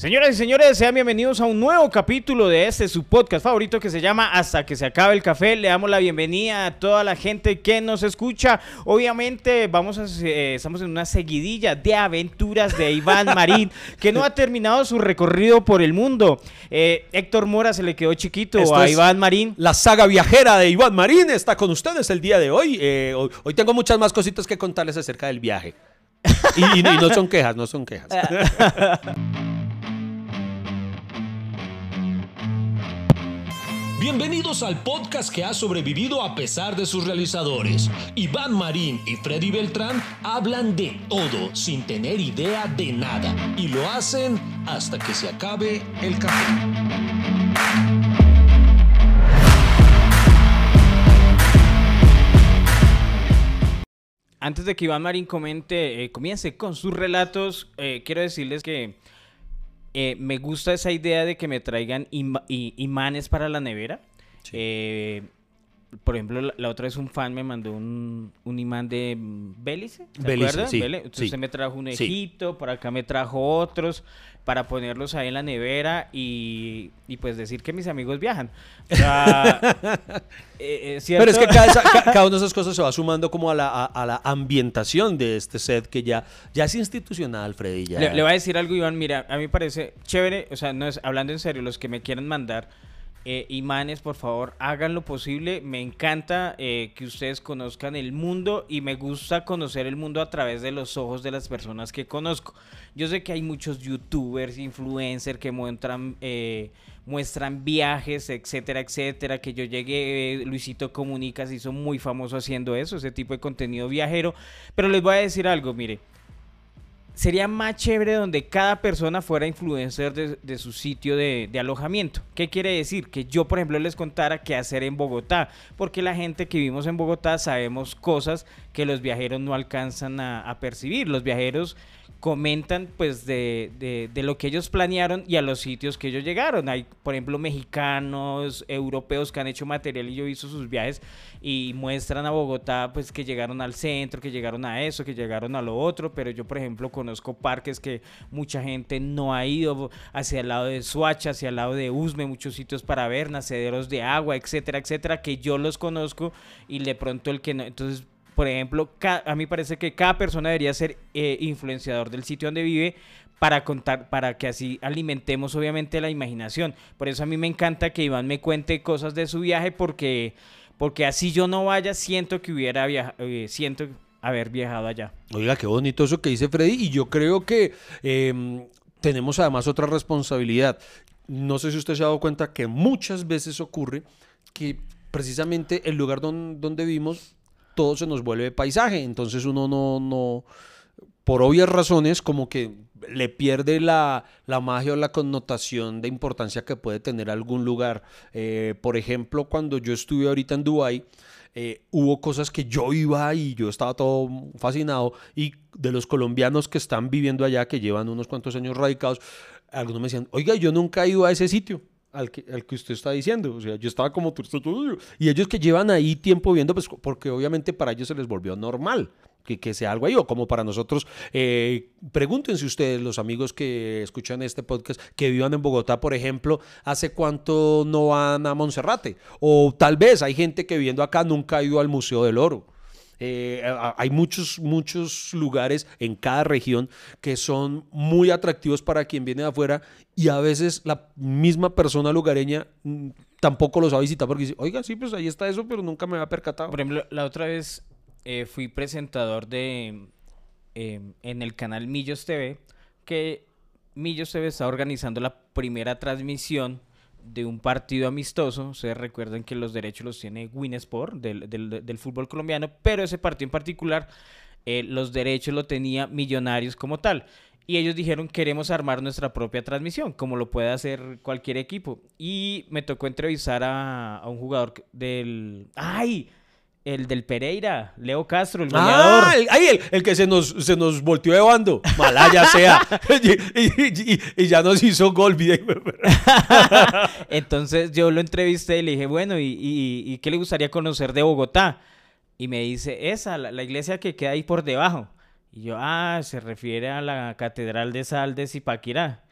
Señoras y señores, sean bienvenidos a un nuevo capítulo de este su podcast favorito que se llama Hasta que se acabe el café. Le damos la bienvenida a toda la gente que nos escucha. Obviamente vamos a, eh, estamos en una seguidilla de aventuras de Iván Marín que no ha terminado su recorrido por el mundo. Eh, Héctor Mora se le quedó chiquito Esto a Iván Marín. La saga viajera de Iván Marín está con ustedes el día de hoy. Eh, hoy, hoy tengo muchas más cositas que contarles acerca del viaje. Y, y- y no son quejas, no son quejas. Bienvenidos al podcast que ha sobrevivido a pesar de sus realizadores. Iván Marín y Freddy Beltrán hablan de todo sin tener idea de nada y lo hacen hasta que se acabe el café. Antes de que Iván Marín comente, eh, comience con sus relatos, eh, quiero decirles que eh, me gusta esa idea de que me traigan imanes para la nevera. Eh, por ejemplo, la, la otra vez un fan me mandó un, un imán de mm, Bélice. ¿Se Bélice, sí, Entonces sí. me trajo un Sí. Egipto, por acá me trajo otros para ponerlos ahí en la nevera y, y pues decir que mis amigos viajan. O sea, eh, eh, Pero es que cada, cada una de esas cosas se va sumando como a la, a, a la ambientación de este set que ya, ya es institucional, Freddy. ya- Le, le voy a decir algo, Iván. Mira, a mí me parece chévere, o sea, no es, hablando en serio, los que me quieran mandar eh, imanes, por favor, hagan lo posible. Me encanta eh, que ustedes conozcan el mundo y me gusta conocer el mundo a través de los ojos de las personas que conozco. Yo sé que hay muchos youtubers, influencers que muestran, eh, muestran viajes, etcétera, etcétera. Que yo llegué, eh, Luisito Comunica se hizo muy famoso haciendo eso, ese tipo de contenido viajero. Pero les voy a decir algo, mire sería más chévere donde cada persona fuera influencer de, de su sitio de, alojamiento. ¿Qué quiere decir? Que yo, por ejemplo, les contara qué hacer en Bogotá, porque la gente que vivimos en Bogotá sabemos cosas que los viajeros no alcanzan a percibir. Los viajeros comentan pues de, de- de lo que ellos planearon y a los sitios que ellos llegaron. Hay, por ejemplo, mexicanos, europeos que han hecho material y yo visto sus viajes y muestran a Bogotá pues que llegaron al centro, que llegaron a eso, que llegaron a lo otro, pero yo por ejemplo conozco parques que mucha gente no ha ido hacia el lado de Suacha, hacia el lado de Usme, muchos sitios para ver, nacederos de agua, etcétera, etcétera, que yo los conozco y de pronto el que no, entonces por ejemplo, a mí parece que cada persona debería ser eh, influenciador del sitio donde vive para contar, para que así alimentemos obviamente la imaginación. Por eso a mí me encanta que Iván me cuente cosas de su viaje porque, porque así yo no vaya, siento que hubiera viajado, siento haber viajado allá. Oiga, qué bonito eso que dice Freddy. Y yo creo que eh, tenemos además otra responsabilidad. No sé si usted se ha dado cuenta que muchas veces ocurre que precisamente el lugar don- donde vivimos todo se nos vuelve paisaje. Entonces uno no, no, por obvias razones, como que le pierde la, la magia o la connotación de importancia que puede tener algún lugar. Eh, por ejemplo, cuando yo estuve ahorita en Dubái, eh, hubo cosas que yo iba y yo estaba todo fascinado y de los colombianos que están viviendo allá, que llevan unos cuantos años radicados, algunos me decían, oiga, yo nunca he ido a ese sitio. Al que, al que usted está diciendo, o sea, yo estaba como y ellos que llevan ahí tiempo viendo, pues porque obviamente para ellos se les volvió normal que, que sea algo ahí, o como para nosotros, eh, pregúntense ustedes, los amigos que escuchan este podcast, que vivan en Bogotá, por ejemplo, ¿hace cuánto no van a Monserrate? O tal vez hay gente que viviendo acá nunca ha ido al Museo del Oro. Eh, hay muchos, muchos lugares en cada región que son muy atractivos para quien viene de afuera y a veces la misma persona lugareña mm, tampoco los va a visitar porque dice, oiga, sí, pues ahí está eso, pero nunca me había percatado. Por ejemplo, la otra vez eh, fui presentador de eh, en el canal Millos TV, que Millos TV está organizando la primera transmisión de un partido amistoso. Ustedes recuerdan que los derechos los tiene Winsport del, del, del fútbol colombiano, pero ese partido en particular, eh, los derechos lo tenía Millonarios como tal. Y ellos dijeron, queremos armar nuestra propia transmisión, como lo puede hacer cualquier equipo. Y me tocó entrevistar a, a un jugador del... ¡Ay! El del Pereira, Leo Castro, el goleador. Ah, el, ay, el, el que se nos, se nos volteó de bando. Malaya sea. y, y- y- y ya nos hizo gol. Entonces yo lo entrevisté y le dije, bueno, ¿y, y- y qué le gustaría conocer de Bogotá? Y me dice, esa, la, la iglesia que queda ahí por debajo. Y yo, ah, se refiere a la Catedral de Sal de Zipaquirá.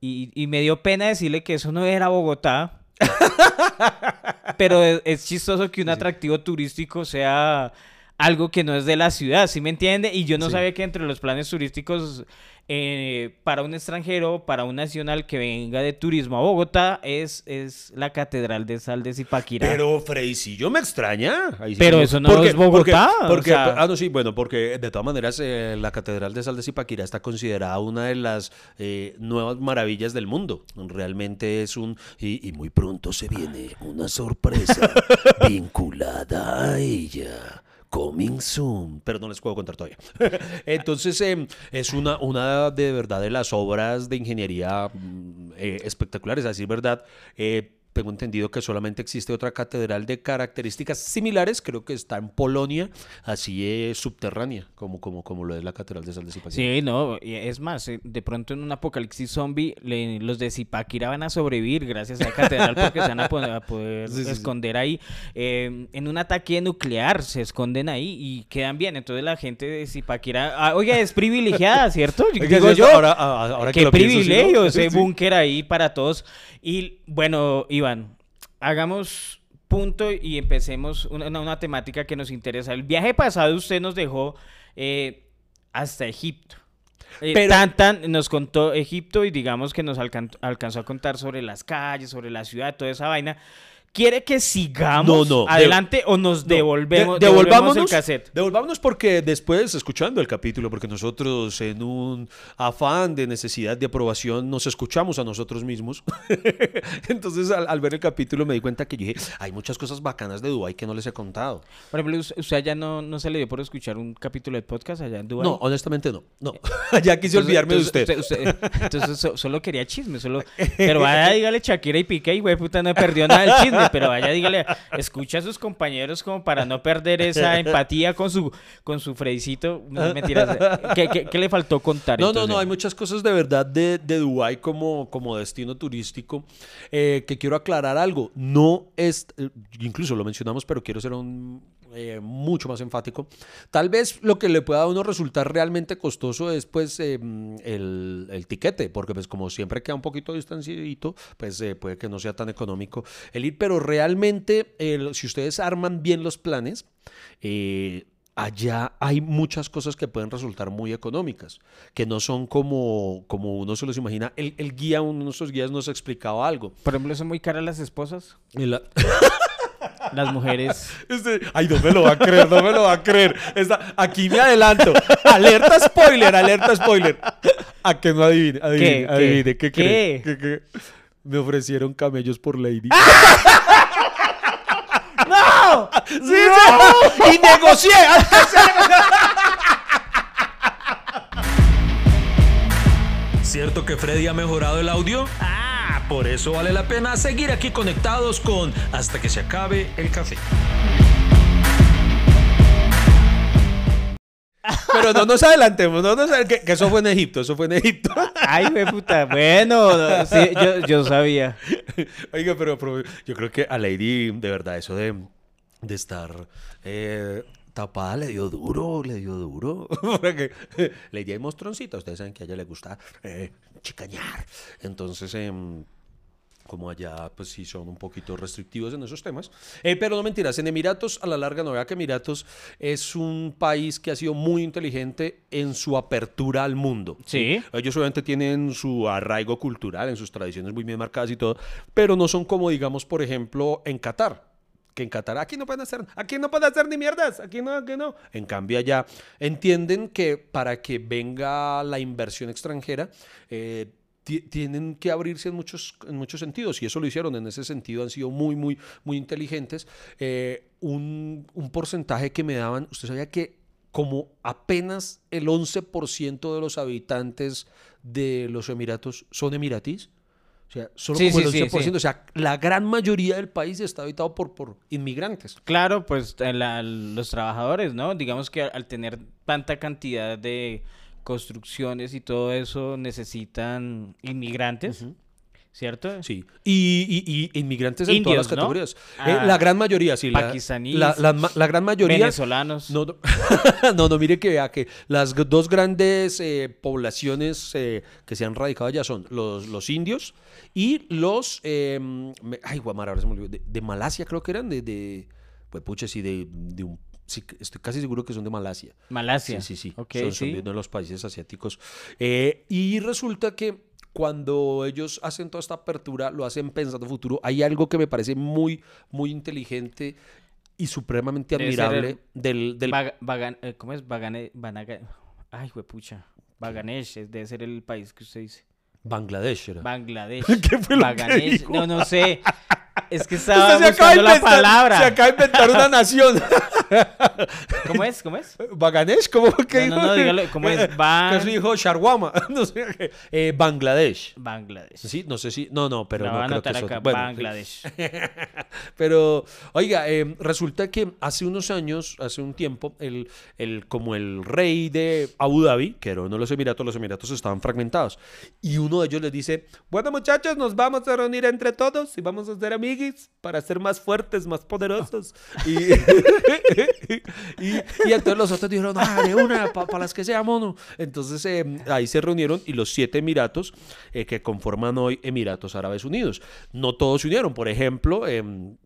y, y me dio pena decirle que eso no era Bogotá. Pero es, es chistoso que un atractivo turístico sea algo que no es de la ciudad, ¿sí me entiende? Y yo no Sí. sabía que entre los planes turísticos eh, para un extranjero, para un nacional que venga de turismo a Bogotá, es, es la Catedral de Sal de Zipaquirá. Pero Freicillo me extraña. Ahí sí Pero eso no es Bogotá, Porque, o porque- sea- ah, no, sí, bueno, porque de todas maneras eh, la Catedral de Sal de Zipaquirá está considerada una de las eh, nuevas maravillas del mundo. Realmente es un... Y, y muy pronto se viene una sorpresa vinculada a ella. Coming soon. Pero no les puedo contar todavía. Entonces, em, es una, de verdad de las obras de ingeniería mm, eh, espectaculares, a decir verdad. Eh, tengo entendido que solamente existe otra catedral de características similares, creo que está en Polonia, así es subterránea, como, como, como lo es la catedral de Sal de Zipaquirá. Sí, no, y es más, eh, de pronto en un apocalipsis zombie, le- los de Zipaquirá van a sobrevivir gracias a la catedral porque se van a, po- a poder Sí, sí, sí. esconder ahí. Eh, en un ataque nuclear se esconden ahí y quedan bien. Entonces la gente de Zipaquirá, ah, oiga, es privilegiada, ¿cierto? Oiga, Digo yo, ahora- ahora que qué privilegio ese búnker ahí para todos. Y bueno, Iván, hagamos punto y empecemos una, una- una temática que nos interesa. El viaje pasado usted nos dejó eh, hasta Egipto. Eh, Pero- tan, tan, nos contó Egipto y digamos que nos alcan- alcanzó a contar sobre las calles, sobre la ciudad, toda esa vaina. ¿Quiere que sigamos No, no, de- adelante o nos No, devolvemos, de- devolvemos el devolvámonos, cassette? devolvámonos porque después, escuchando el capítulo, porque nosotros en un afán de necesidad de aprobación nos escuchamos a nosotros mismos. Entonces al, al ver el capítulo me di cuenta que yo dije, hay muchas cosas bacanas de Dubái que no les he contado. Por ejemplo, us- ¿usted allá no, no se le dio por escuchar un capítulo del podcast allá en Dubái? No, honestamente no. No, ya quise Entonces- olvidarme entonces de usted. usted- entonces so- solo quería chisme, solo. Pero vaya, dígale Shakira y Piqué y güey, puta, no perdió nada del chisme. Pero vaya, dígale, escucha a sus compañeros como para no perder esa empatía con su, con su Fredicito. No, mentiras. ¿Qué, qué, qué le faltó contar? No, no, entonces? no, hay muchas cosas de verdad de, de Dubái como, como destino turístico eh, que quiero aclarar algo. No es, eh, incluso lo mencionamos, pero quiero ser un, eh, mucho más enfático. Tal vez lo que le pueda a uno resultar realmente costoso es pues eh, el, el tiquete, porque pues como siempre queda un poquito distanciadito, pues eh, puede que no sea tan económico el ir, pero realmente si ustedes arman bien los planes, eh, allá hay muchas cosas que pueden resultar muy económicas, que no son como, como uno se los imagina. El, el guía, uno de nuestros guías nos explicaba algo. Por ejemplo, son muy caras las esposas, Y la- las mujeres. Este- ay, no me lo va a creer, no me lo va a creer. Está- aquí me adelanto. Alerta spoiler, alerta spoiler. A que no adivine, adivine, ¿Qué? ¿Qué? adivine. ¿Qué, ¿Qué? ¿Qué, qué? Me ofrecieron camellos por Lady. ¡No! ¡Sí, sí! ¡Y negocié! ¿Cierto que Freddy ha mejorado el audio? Ah, por eso vale la pena seguir aquí conectados con Hasta que se acabe el café. Pero no nos adelantemos, no nos que, que eso fue en Egipto, eso fue en Egipto. Ay, güey, puta. Bueno, sí, yo, yo sabía. Oiga, pero, pero yo creo que a Lady, de verdad, eso de, de estar eh, tapada le dio duro, le dio duro. Porque Lady es mostroncita, ustedes saben que a ella le gusta eh, chicañar. Entonces, em, como allá, pues sí son un poquito restrictivos en esos temas. Eh, pero no mentiras, en Emiratos, a la larga, no vea que Emiratos es un país que ha sido muy inteligente en su apertura al mundo. Sí. Ellos obviamente tienen su arraigo cultural, en sus tradiciones muy bien marcadas y todo, pero no son como, digamos, por ejemplo, en Qatar. Que en Qatar aquí no pueden hacer, aquí no pueden hacer ni mierdas, aquí no, aquí no. En cambio allá entienden que para que venga la inversión extranjera, eh, tienen que abrirse en muchos, en muchos sentidos y eso lo hicieron en ese sentido han sido muy muy muy inteligentes Eh, un, un porcentaje que me daban usted sabía que como apenas el 11% de los habitantes de los Emiratos son emiratíes o sea solo Sí, como el sí, 11% sí. o sea la gran mayoría del país está habitado por, por inmigrantes Claro, pues eh, la- los trabajadores, ¿no? Digamos que al tener tanta cantidad de construcciones y todo eso necesitan inmigrantes. ¿cierto? Sí. Y, y- y inmigrantes en Indios, todas las ¿no? categorías. Ah, Eh, la gran mayoría, sí. pakistaníes, La, la la gran mayoría. Venezolanos. No, no, no, no, mire que vea que las dos grandes eh, poblaciones eh, que se han radicado allá son los, los indios y los. me- ay, Guamara, ahora se me olvidó. De, de Malasia creo que eran, de. de pues pucha, sí, de, de un. Sí, estoy casi seguro que son de Malasia. Malasia. Sí, sí, sí. Ok, son, son sí. de uno de los países asiáticos. Eh, y resulta que cuando ellos hacen toda esta apertura, lo hacen pensando futuro. Hay algo que me parece muy, muy inteligente y supremamente Debe admirable el- del, del Baga- Bagan- eh, ¿Cómo es? Bagane, Banaga- Ay, huepucha. Baganesh, es- debe ser el país que usted dice. Bangladesh. Era. Bangladesh. ¿Qué fue lo que Baganesh. dijo? No, no sé. Es que estaba Usted se acaba, de buscando la palabra. se acaba de inventar una nación. ¿Cómo es? ¿Cómo es? ¿Baganesh? ¿Cómo que No, no, no, dígalo, ¿cómo es? Ban- Casi dijo Sharwama. No sé. Eh, Bangladesh. Bangladesh. Sí, no sé si. No, no, pero no a creo que acá. Bueno, Bangladesh. Pero, oiga, eh, resulta que hace unos años, hace un tiempo, el, el, como el rey de Abu Dhabi, que era uno de los Emiratos, los Emiratos estaban fragmentados. Y uno de ellos les dice, bueno muchachos, nos vamos a reunir entre todos y vamos a ser amiguis para ser más fuertes, más poderosos. Y, y, entonces los otros dijeron, ah, una, para las que sea mono. Entonces eh, ahí se reunieron y los siete Emiratos eh, que conforman hoy Emiratos Árabes Unidos. No todos se unieron, por ejemplo... em,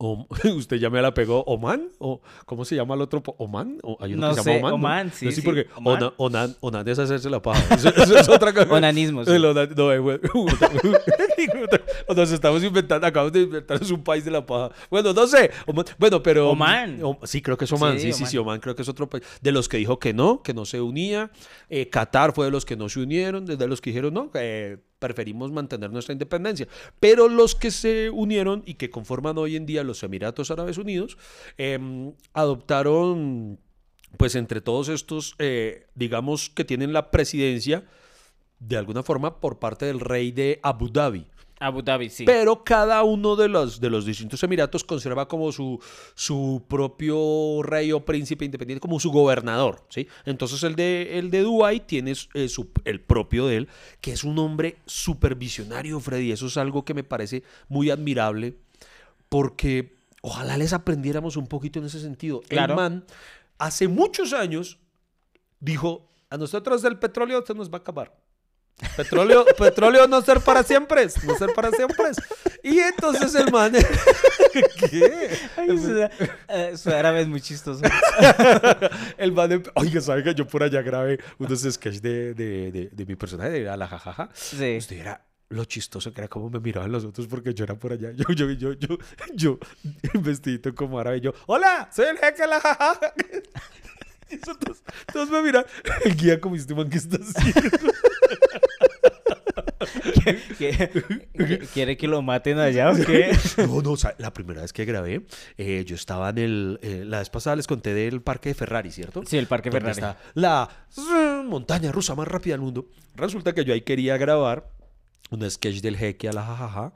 Usted ya me la pegó, Oman, o ¿cómo se llama el otro? Oman, o hay uno No que se llama Oman. sí, No, sí, porque Oman. Ona- Onan, Onan es hacerse la paja. Eso, eso es otra cosa. Onanismo, sí. El onan- no, eh, o nos estamos inventando, acabamos de inventar es un país de la paja. Bueno, no sé. Oman- bueno, pero Oman. Om- sí, creo que es Oman. Sí, Sí, sí, Oman. sí, Oman creo que es otro país. De los que dijo que no, que no se unía. Eh, Qatar fue de los que no se unieron, de los que dijeron no, que preferimos mantener nuestra independencia. Pero los que se unieron y que conforman hoy en día los Emiratos Árabes Unidos, em, adoptaron, pues entre todos estos, eh, digamos que tienen la presidencia, de alguna forma, por parte del rey de Abu Dhabi. Abu Dhabi, sí. Pero cada uno de los, de los distintos emiratos conserva como su, su propio rey o príncipe independiente, como su gobernador, ¿sí? Entonces el de, el de Dubái tiene eh, su- el propio de él, que es un hombre supervisionario, Freddy. Eso es algo que me parece muy admirable, porque ojalá les aprendiéramos un poquito en ese sentido. Claro. El man, hace muchos años, dijo, a nosotros el petróleo se nos va a acabar. Petróleo, petróleo no ser para siempre, no ser para siempre. Y entonces el man, ¿qué? Ay, su, eh, su árabe es muy chistoso. El man, oiga, ¿sabe que yo por allá grabé unos sketches de, de, de, de mi personaje, de la jajaja? Sí. Usted era lo chistoso que era como me miraban los otros porque yo era por allá. Yo, yo, yo, yo, yo, vestidito como árabe, yo, hola, soy el jeque la jajaja. Y eso todos, todos me miran. El guía como este man que está haciendo. ¿Qué- ¿Quiere que lo maten allá o qué? No, no, o sea, la primera vez que grabé, eh, yo estaba en el. eh, la vez pasada les conté del parque de Ferrari, ¿cierto? Sí, el Parque Donde Ferrari. está la mm, montaña rusa más rápida del mundo. Resulta que yo ahí quería grabar un sketch del jeque a la jajaja.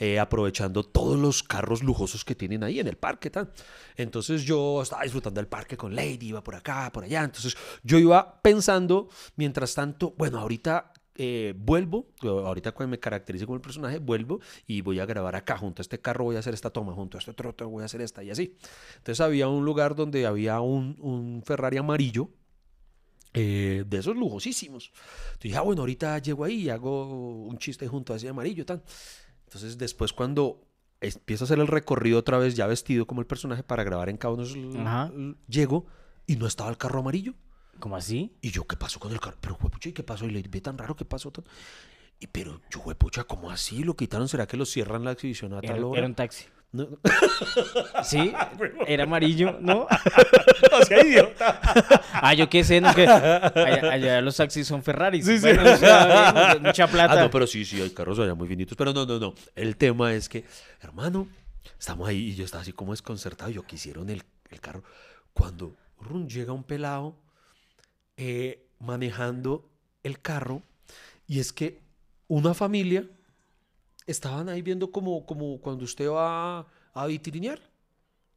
eh, aprovechando todos los carros lujosos que tienen ahí en el parque. Tal. Entonces yo estaba disfrutando del parque con Lady, iba por acá, por allá. Entonces yo iba pensando, mientras tanto, bueno, ahorita eh, vuelvo, ahorita cuando me caracterice como el personaje, vuelvo y voy a grabar acá, junto a este carro voy a hacer esta toma, junto a este otro, otro voy a hacer esta y así. Entonces había un lugar donde había un, un Ferrari amarillo, eh, de esos lujosísimos. Entonces dije, ah, bueno, ahorita llego ahí y hago un chiste junto a ese amarillo, tan. Entonces después cuando empiezo a hacer el recorrido otra vez ya vestido como el personaje para grabar en cada uno llego y no estaba el carro amarillo. ¿Cómo así? Y yo, ¿qué pasó con el carro? Pero, huepucha, ¿y qué pasó? Y le ve tan raro, ¿qué pasó? Y, pero, yo, huepucha, ¿cómo así? ¿Lo quitaron? ¿Será que lo cierran la exhibición a Era, tal hora? era un taxi. No. Sí, era amarillo, ¿no? o sea, idiota. Ah, yo qué sé, no que allá, allá los taxis son Ferraris. Sí, sí. O sea, mucha plata. Ah, no, pero sí, sí, hay carros allá muy finitos. Pero no, no, no. El tema es que, hermano, estamos ahí y yo estaba así como desconcertado. Yo quisieron el, el carro. Cuando rum, llega un pelado eh, manejando el carro y es que una familia estaban ahí viendo como, como cuando usted va a vitrinear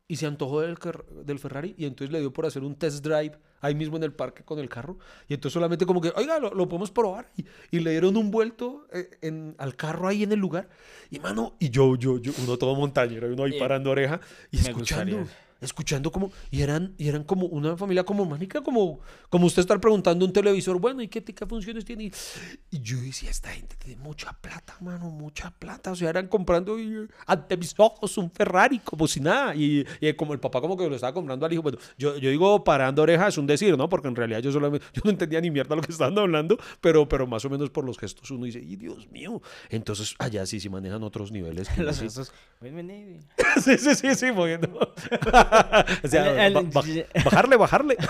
y se antojó del, del Ferrari y entonces le dio por hacer un test drive ahí mismo en el parque con el carro. Y entonces solamente como que, oiga, lo, lo podemos probar. Y, y le dieron un vuelto eh, en, al carro ahí en el lugar. Y mano, y yo, yo, yo, uno todo montañero, uno ahí parando oreja y escuchando. gustaría. Escuchando como, y eran, y eran como una familia como mágica, como, como usted estar preguntando un televisor, bueno, ¿y qué, qué funciones tiene? Y, y yo decía, esta gente tiene mucha plata, mano, mucha plata. O sea, eran comprando y, ante mis ojos un Ferrari, como si nada. Y, y como el papá como que lo estaba comprando al hijo. Bueno, yo, yo digo parando orejas, es un decir, ¿no? Porque en realidad yo solamente, yo no entendía ni mierda lo que estaban hablando, pero, pero más o menos por los gestos uno dice, ¡y Dios mío! Entonces, allá sí, sí manejan otros niveles. Los sí, sí, sí, sí, moviendo. o sea, ba- bajarle, bajarle.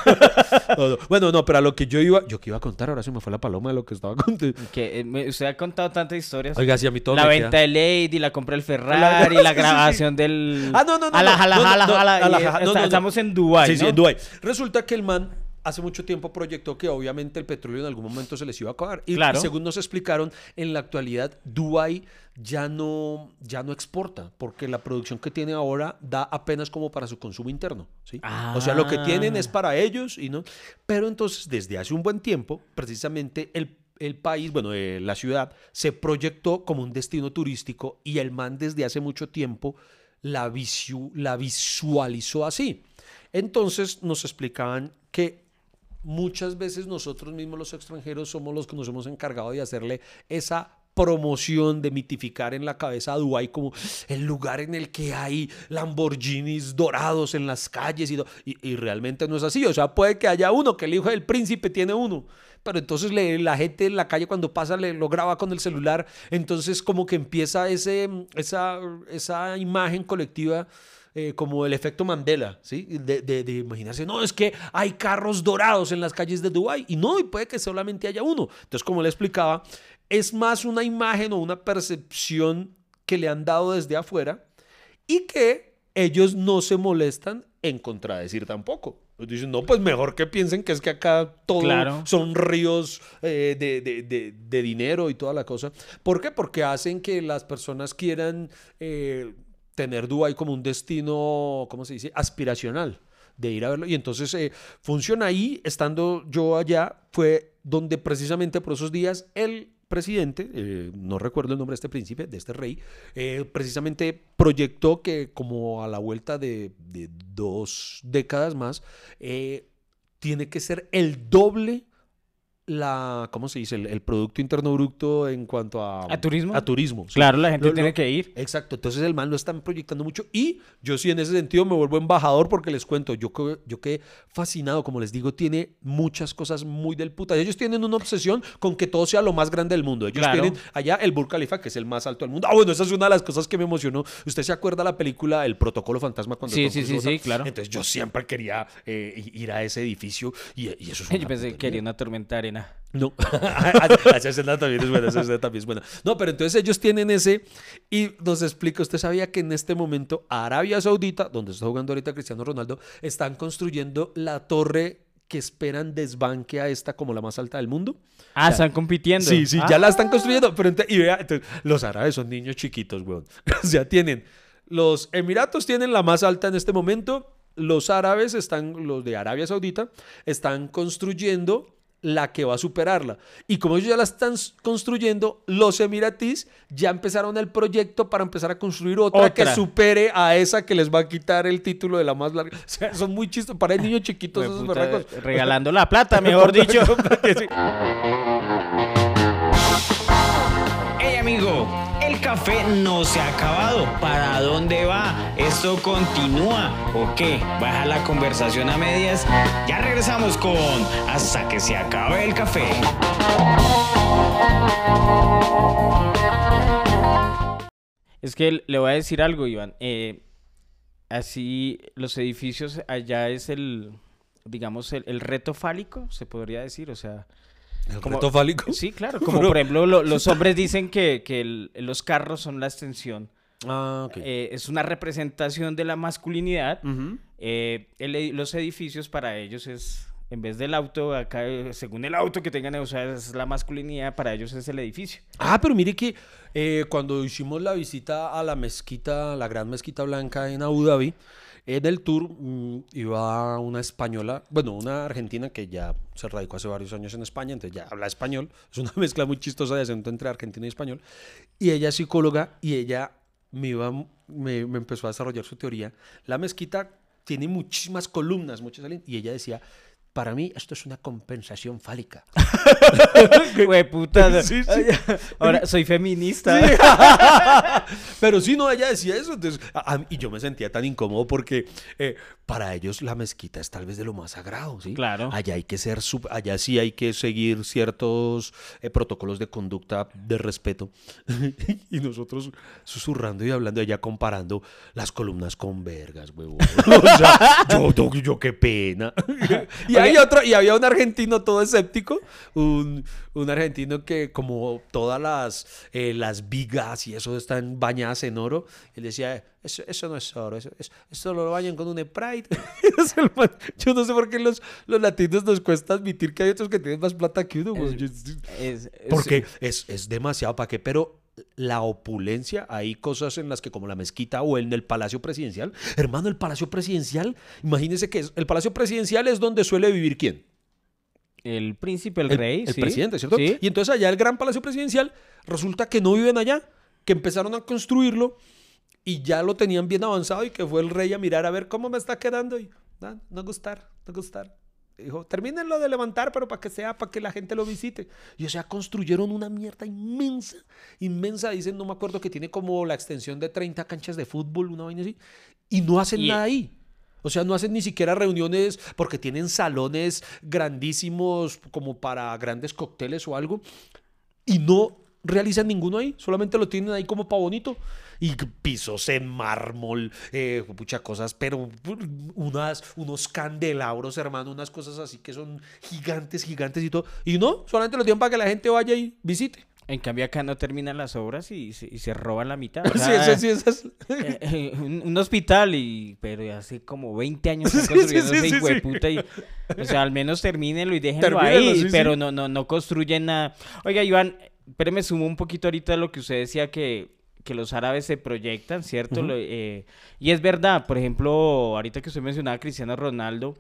No, no. Bueno, no, pero a lo que yo iba, yo que iba a contar, ahora se me fue la paloma de lo que estaba contando. Que, eh, usted ha contado tantas historias. Oiga, sí, a mí todo la me venta queda. de Lady, la compra del Ferrari, la sí, sí. grabación del. Ah, no, no, no, Ala, no, jala, jala, jala. Estamos en Dubái. Sí, sí, en Dubái. Resulta que el man hace mucho tiempo proyectó que obviamente el petróleo en algún momento se les iba a acabar. Y, Claro. y según nos explicaron, en la actualidad Dubái ya no, ya no exporta, porque la producción que tiene ahora da apenas como para su consumo interno. ¿sí? O sea, lo que tienen es Ah. para ellos y no. Pero entonces, desde hace un buen tiempo, precisamente el el país, bueno, eh, la ciudad, se proyectó como un destino turístico y el man desde hace mucho tiempo la, visu- la visualizó así. Entonces nos explicaban que muchas veces nosotros mismos los extranjeros somos los que nos hemos encargado de hacerle esa promoción de mitificar en la cabeza a Dubái como el lugar en el que hay Lamborghinis dorados en las calles y, y, y realmente no es así. O sea, puede que haya uno, que el hijo del príncipe tiene uno, pero entonces le- la gente en la calle cuando pasa le, lo graba con el celular, entonces como que empieza ese, esa, esa imagen colectiva eh, como el efecto Mandela, ¿sí? De, de- de imaginarse, no, es que hay carros dorados en las calles de Dubái y no, y puede que solamente haya uno. Entonces, como le explicaba, es más una imagen o una percepción que le han dado desde afuera y que ellos no se molestan en contradecir tampoco. Dicen, no, pues mejor que piensen que es que acá todo Claro. son ríos eh, de, de- de- de dinero y toda la cosa. ¿Por qué? Porque hacen que las personas quieran eh, tener Dubái como un destino, ¿cómo se dice? Aspiracional de ir a verlo. Y entonces eh, funciona ahí, estando yo allá, fue donde precisamente por esos días el presidente, eh, no recuerdo el nombre de este príncipe, de este rey, eh, precisamente proyectó que como a la vuelta de, dos décadas más, eh, tiene que ser el doble la, ¿cómo se dice? El, el Producto Interno Bruto en cuanto a... ¿A turismo? A turismo. sí. Claro, la gente Lo- tiene lo- que ir. Exacto, entonces el man lo están proyectando mucho y yo sí en ese sentido me vuelvo embajador porque les cuento, yo, yo quedé fascinado, como les digo, tiene muchas cosas muy del puta. Ellos tienen una obsesión con que todo sea lo más grande del mundo. Ellos Claro. tienen allá el Burj Khalifa, que es el más alto del mundo. Ah, bueno, esa es una de las cosas que me emocionó. ¿Usted se acuerda la película El Protocolo Fantasma cuando Sí, sí, sí, sí, claro. Entonces yo siempre quería eh, ir a ese edificio y, y eso es Yo pensé que putería. quería una No, esa escena también es buena, esa escena también es buena. No, pero entonces ellos tienen ese y nos explica, usted sabía que en este momento Arabia Saudita, donde está jugando ahorita Cristiano Ronaldo, están construyendo la torre que esperan desbanque a esta como la más alta del mundo. Ah, están compitiendo. Sí, sí, Ah. ya la están construyendo. Pero ente- y vea, entonces, los árabes son niños chiquitos, weón. o sea, tienen. Los Emiratos tienen la más alta en este momento. Los árabes están, los de Arabia Saudita, están construyendo la que va a superarla. Y como ellos ya la están construyendo, los emiratíes ya empezaron el proyecto para empezar a construir otra, que supere a esa que les va a quitar el título de la más larga. O sea, son muy chistos. Para el niños chiquitos esos berracos. regalando la plata, mejor dicho. Hey amigo, café no se ha acabado. ¿Para dónde va? ¿Esto continúa o qué? ¿Baja la conversación a medias? Ya regresamos con Hasta que se acabe el café. Es que le voy a decir algo, Iván. Eh, así, los edificios allá es el, digamos, el, el reto fálico, se podría decir. O sea, ¿El como- reto fálico? Sí, claro. Como Bro. por ejemplo, lo- los hombres dicen que, que el- los carros son la extensión. Ah, ok. Eh, es una representación de la masculinidad. Ujú. Eh, el los edificios para ellos es, en vez del auto, acá, eh, según el auto que tengan, o sea, es la masculinidad, para ellos es el edificio. Ah, pero mire que eh, cuando hicimos la visita a la mezquita, la gran mezquita blanca en Abu Dhabi, En el tour mm, iba una española, bueno, una argentina que ya se radicó hace varios años en España, entonces ya habla español. Es una mezcla muy chistosa de acento entre argentino y español. Y ella es psicóloga y ella me, iba, me empezó a desarrollar su teoría. La mezquita tiene muchísimas columnas, muchas y ella decía, para mí esto es una compensación fálica. Güey, puta. Sí, sí. Ahora soy feminista. Pero sí, no, ella decía eso. Entonces, y yo me sentía tan incómodo porque eh, para ellos la mezquita es tal vez de lo más sagrado, ¿sí? Claro. Allá hay que ser, allá sí hay que seguir ciertos eh, protocolos de conducta de respeto. y nosotros susurrando y hablando, ella comparando las columnas con vergas, huevón. o sea, yo, yo, qué pena. y hay otro, y había un argentino todo escéptico, un, un argentino que como todas las, eh, las vigas y eso están bañadas en oro, él decía, eso, eso no es oro, eso, eso, lo bañan con un Sprite. Yo no sé por qué los, los latinos nos cuesta admitir que hay otros que tienen más plata que uno. porque es, es demasiado para qué, pero la opulencia, hay cosas en las que como la mezquita o en el Palacio Presidencial, hermano, el Palacio Presidencial, imagínense que el Palacio Presidencial es donde suele vivir quién? El príncipe, el, rey, el presidente, ¿cierto? Y entonces allá el gran Palacio Presidencial resulta que no viven allá, que empezaron a construirlo y ya lo tenían bien avanzado y que fue el rey a mirar a ver cómo me está quedando y no, no gustar, no gustar. Dijo, termínenlo de levantar, pero para que sea, para que la gente lo visite. Y o sea, construyeron una mierda inmensa, inmensa. Dicen, no me acuerdo que tiene como la extensión de 30 canchas de fútbol, una vaina así. Y no hacen nada ahí. O sea, no hacen ni siquiera reuniones porque tienen salones grandísimos como para grandes cócteles o algo. Y no realizan ninguno ahí. Solamente lo tienen ahí como para bonito y pisos en mármol, eh, muchas cosas, pero unas, unos candelabros, hermano, unas cosas así que son gigantes, gigantes y todo. Y no, solamente lo tienen para que la gente vaya y visite. En cambio acá no terminan las obras y se, roban la mitad. sí, sí, sí, eh, eh, un, hospital y pero hace como 20 años están construyendo ese puta y o sea, al menos termínenlo y déjenlo ahí, pero no no no construyen nada. Oiga, Iván, pero me sumo un poquito ahorita a lo que usted decía que que los árabes se proyectan, ¿cierto? Eh, y es verdad, por ejemplo, ahorita que usted mencionaba a Cristiano Ronaldo,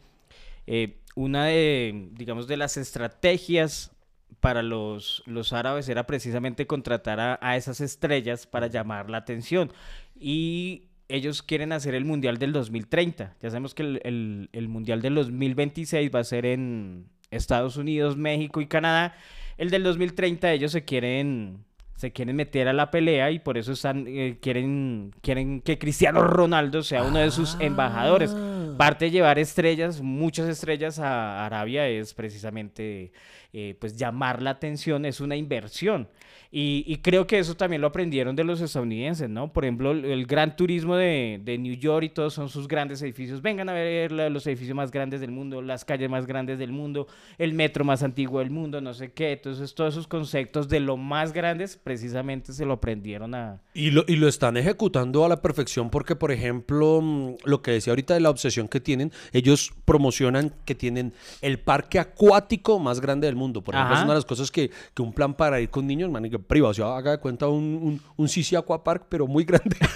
eh, una de, digamos, de las estrategias para los, los árabes era precisamente contratar a, esas estrellas para llamar la atención. Y ellos quieren hacer el Mundial del 2030. Ya sabemos que el, el Mundial del 2026 va a ser en Estados Unidos, México y Canadá. El del 2030 ellos se quieren se quieren meter a la pelea y por eso están eh, quieren quieren que Cristiano Ronaldo sea uno de sus embajadores. Ah. Parte de llevar estrellas, muchas estrellas a Arabia es precisamente eh, pues llamar la atención, es una inversión. Y, creo que eso también lo aprendieron de los estadounidenses, ¿no? Por ejemplo, el, gran turismo de, de, New York y todos son sus grandes edificios. Vengan a ver los edificios más grandes del mundo, las calles más grandes del mundo, el metro más antiguo del mundo, no sé qué. Entonces, todos esos conceptos de lo más grandes precisamente se lo aprendieron a... Y lo, y lo están ejecutando a la perfección porque, por ejemplo, mm, lo que decía ahorita de la obsesión que tienen, ellos promocionan que tienen el parque acuático más grande del mundo. Por ejemplo, es una de las cosas que, que un plan para ir con niños, man, privado, o sea, haga de cuenta un, un, un Sisi Aquapark, pero muy grande.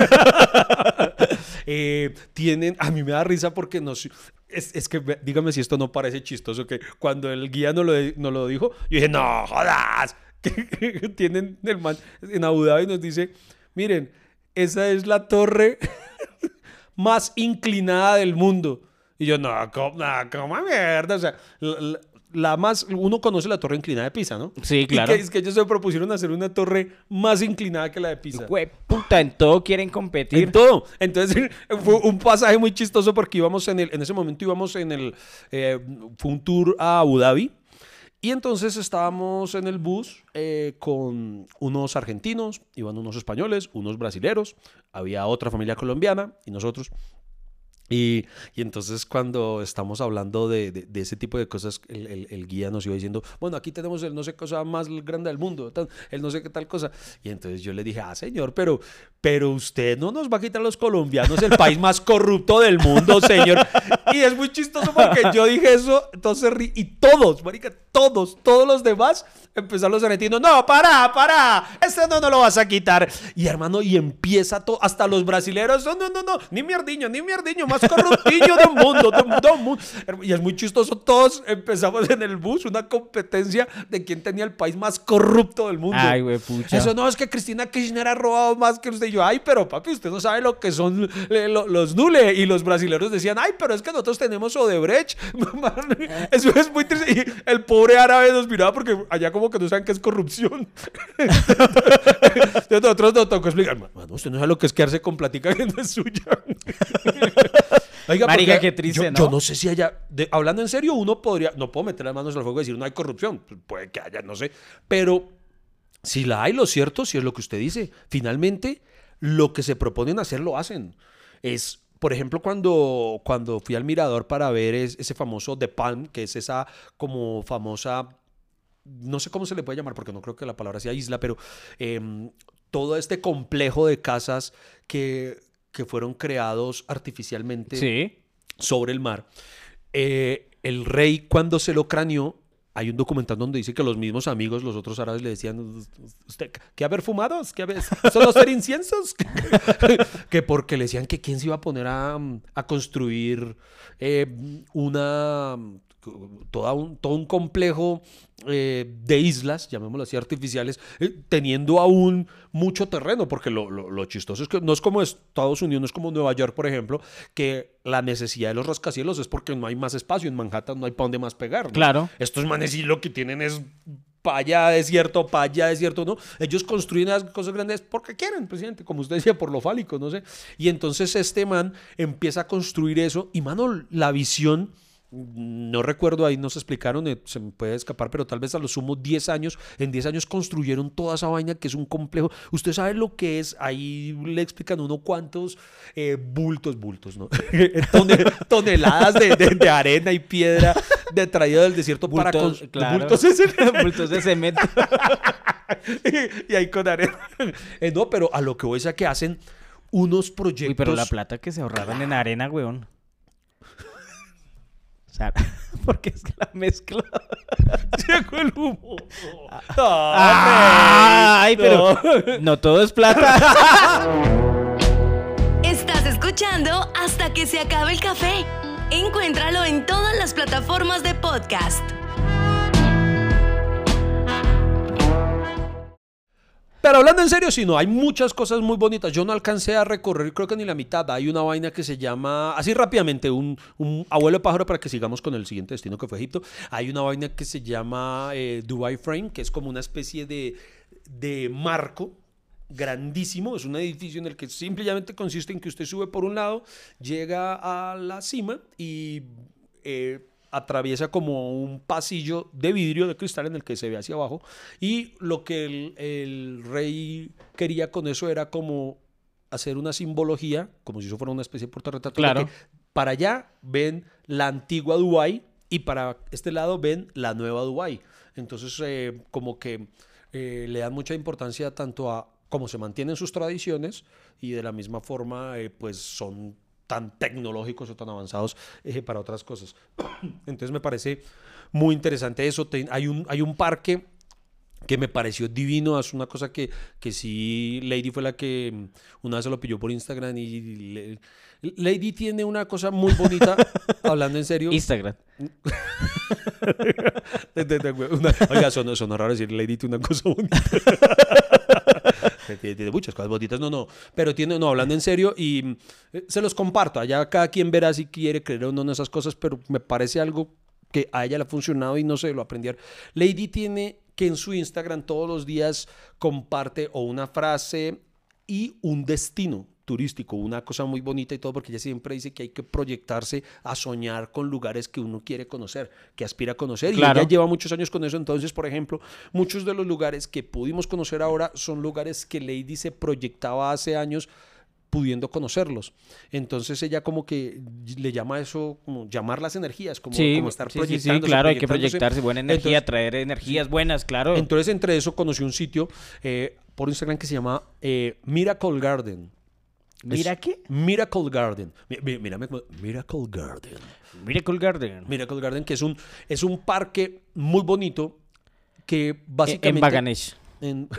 Eh, tienen, a mí me da risa porque no es, es, que dígame si esto no parece chistoso, que cuando el guía no lo, no lo dijo, yo dije, no, jodas, que tienen el man en Abu Dhabi nos dice, miren, esa es la torre más inclinada del mundo. Y yo, no, ¿cómo, no, ¿cómo mierda? O sea, la más, uno conoce la torre inclinada de Pisa, ¿no? Sí, claro. Y que, es que ellos se propusieron hacer una torre más inclinada que la de Pisa. Güey, puta, en todo quieren competir. En todo. Entonces fue un pasaje muy chistoso porque íbamos en el, en ese momento íbamos en el, eh, fue un tour a Abu Dhabi. Y entonces estábamos en el bus eh, con unos argentinos, iban unos españoles, unos brasileros, había otra familia colombiana y nosotros. Y, y, entonces cuando estamos hablando de, de, ese tipo de cosas, el, el, guía nos iba diciendo, bueno, aquí tenemos el no sé cosa más grande del mundo, el no sé qué tal cosa. Y entonces yo le dije, ah, señor, pero, pero usted no nos va a quitar los colombianos el país más corrupto del mundo, señor. Y es muy chistoso porque yo dije eso, entonces y todos, marica, todos, todos los demás empezaron los argentinos, no, para, para, este no, no lo vas a quitar. Y hermano, y empieza todo, hasta los brasileros, no, no, no, no, ni mierdiño, ni mierdiño, más corruptillo del mundo, del del mundo. Y es muy chistoso, todos empezamos en el bus una competencia de quién tenía el país más corrupto del mundo. Ay, güey, pucha. Eso no, es que Cristina Kirchner ha robado más que usted. Y yo, ay, pero papi, usted no sabe lo que son lo- los nule. Y los brasileños decían, ay, pero es que nosotros tenemos Odebrecht. Eso es muy triste. Y el pobre árabe nos miraba porque allá como que no saben qué es corrupción. Entonces nosotros nos tocó explicar, mano, usted no sabe lo que es quedarse con platica que no es suya. Oiga, Marica, qué triste, yo, ¿no? yo no sé si haya, de- hablando en serio, uno podría, no puedo meter las manos al fuego y decir no hay corrupción, Pues puede que haya, no sé, pero si la hay, lo cierto, si es lo que usted dice, finalmente lo que se proponen hacer lo hacen. Es, por ejemplo, cuando, cuando fui al mirador para ver es- ese famoso The Palm, que es esa como famosa no sé cómo se le puede llamar, porque no creo que la palabra sea isla, pero em, todo este complejo de casas que, que fueron creados artificialmente Sí. sobre el mar. Eh, el rey, cuando se lo craneó, hay un documental donde dice que los mismos amigos, los otros árabes, le decían: ¿Usted qué haber fumados? ¿Qué haber, ¿Solo ser inciensos? que porque le decían que quién se iba a poner a, a construir eh, una. Toda un, todo un complejo eh, de islas, llamémoslo así, artificiales, eh, teniendo aún mucho terreno, porque lo, lo- lo chistoso es que no es como Estados Unidos, no es como Nueva York, por ejemplo, que la necesidad de los rascacielos es porque no hay más espacio, en Manhattan no hay para dónde más pegar. ¿no? Claro. Estos manes sí lo que tienen es para allá desierto, para allá desierto, ¿no? Ellos construyen las cosas grandes porque quieren, presidente, como usted decía, por lo fálico, no sé. Y entonces este man empieza a construir eso y, mano, la visión... No recuerdo, ahí nos explicaron, eh, se me puede escapar, pero tal vez a lo sumo 10 años, en 10 años construyeron toda esa vaina que es un complejo. Usted sabe lo que es, ahí le explican uno cuántos eh, bultos, bultos, ¿no? Tone- toneladas de, de- de arena y piedra de traída del desierto para Bultos, claro. bultos Bultos de cemento. y ahí con arena. Eh, no, pero a lo que voy es a que hacen unos proyectos. Uy, pero la plata que se ahorraron en arena, weón. O sea, porque es que la mezcla. Llegó el humo. Ay, pero no todo es plata. Estás escuchando hasta que se acabe el café. Encuéntralo en todas las plataformas de podcast. Pero hablando en serio, si no, hay muchas cosas muy bonitas. Yo no alcancé a recorrer, creo que ni la mitad. Hay una vaina que se llama, así rápidamente, un, un abuelo de pájaro para que sigamos con el siguiente destino que fue Egipto. Hay una vaina que se llama eh, Dubai Frame, que es como una especie de, de marco grandísimo. Es un edificio en el que simplemente consiste en que usted sube por un lado, llega a la cima y eh, atraviesa como un pasillo de vidrio, de cristal en el que se ve hacia abajo. Y lo que el, el rey quería con eso era como hacer una simbología, como si eso fuera una especie de portarretrato. Claro. que para allá ven la antigua Dubái y para este lado ven la nueva Dubái. Entonces, eh, como que eh, le dan mucha importancia tanto a cómo se mantienen sus tradiciones y de la misma forma, eh, pues son tan tecnológicos o tan avanzados eh, para otras cosas. Entonces me parece muy interesante eso. Te- hay, un, hay un parque que me pareció divino, es una cosa que, que sí, Lady fue la que mm, una vez se lo pilló por Instagram y le- Lady tiene una cosa muy bonita, hablando en serio. Instagram. Oiga, sonó, sonó raro decir Lady tiene una cosa bonita. tiene, muchas cosas bonitas, no, no, pero tiene, no, hablando en serio y eh, se los comparto, allá cada quien verá si quiere creer o no en esas cosas, pero me parece algo que a ella le ha funcionado y no sé, lo aprendí. Lady tiene que en su Instagram todos los días comparte o una frase y un destino turístico, una cosa muy bonita y todo, porque ella siempre dice que hay que proyectarse a soñar con lugares que uno quiere conocer, que aspira a conocer. Claro. Y ella lleva muchos años con eso. Entonces, por ejemplo, muchos de los lugares que pudimos conocer ahora son lugares que Lady se proyectaba hace años pudiendo conocerlos. Entonces ella como que le llama eso como llamar las energías, como, Sí, como estar sí, sí, claro, hay que proyectarse buena energía, Entonces, traer energías buenas, claro. entonces, entre eso conocí un sitio, eh, por Instagram que se llama eh, Miracle Garden. ¿Mira Es- qué? Miracle Garden. Mi- mi- Mírame, como- Miracle Garden. Miracle Garden. Miracle Garden, que es un, es un parque muy bonito que En- básicamente... En Baganesh. En...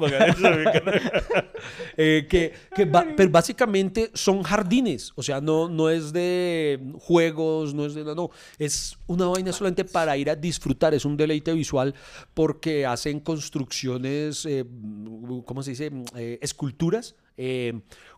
Eh, que que pero básicamente son jardines, o sea, no, no es de juegos, no es de... No, es una vaina solamente para ir a disfrutar, es un deleite visual porque hacen construcciones, eh, ¿cómo se dice? Eh, esculturas.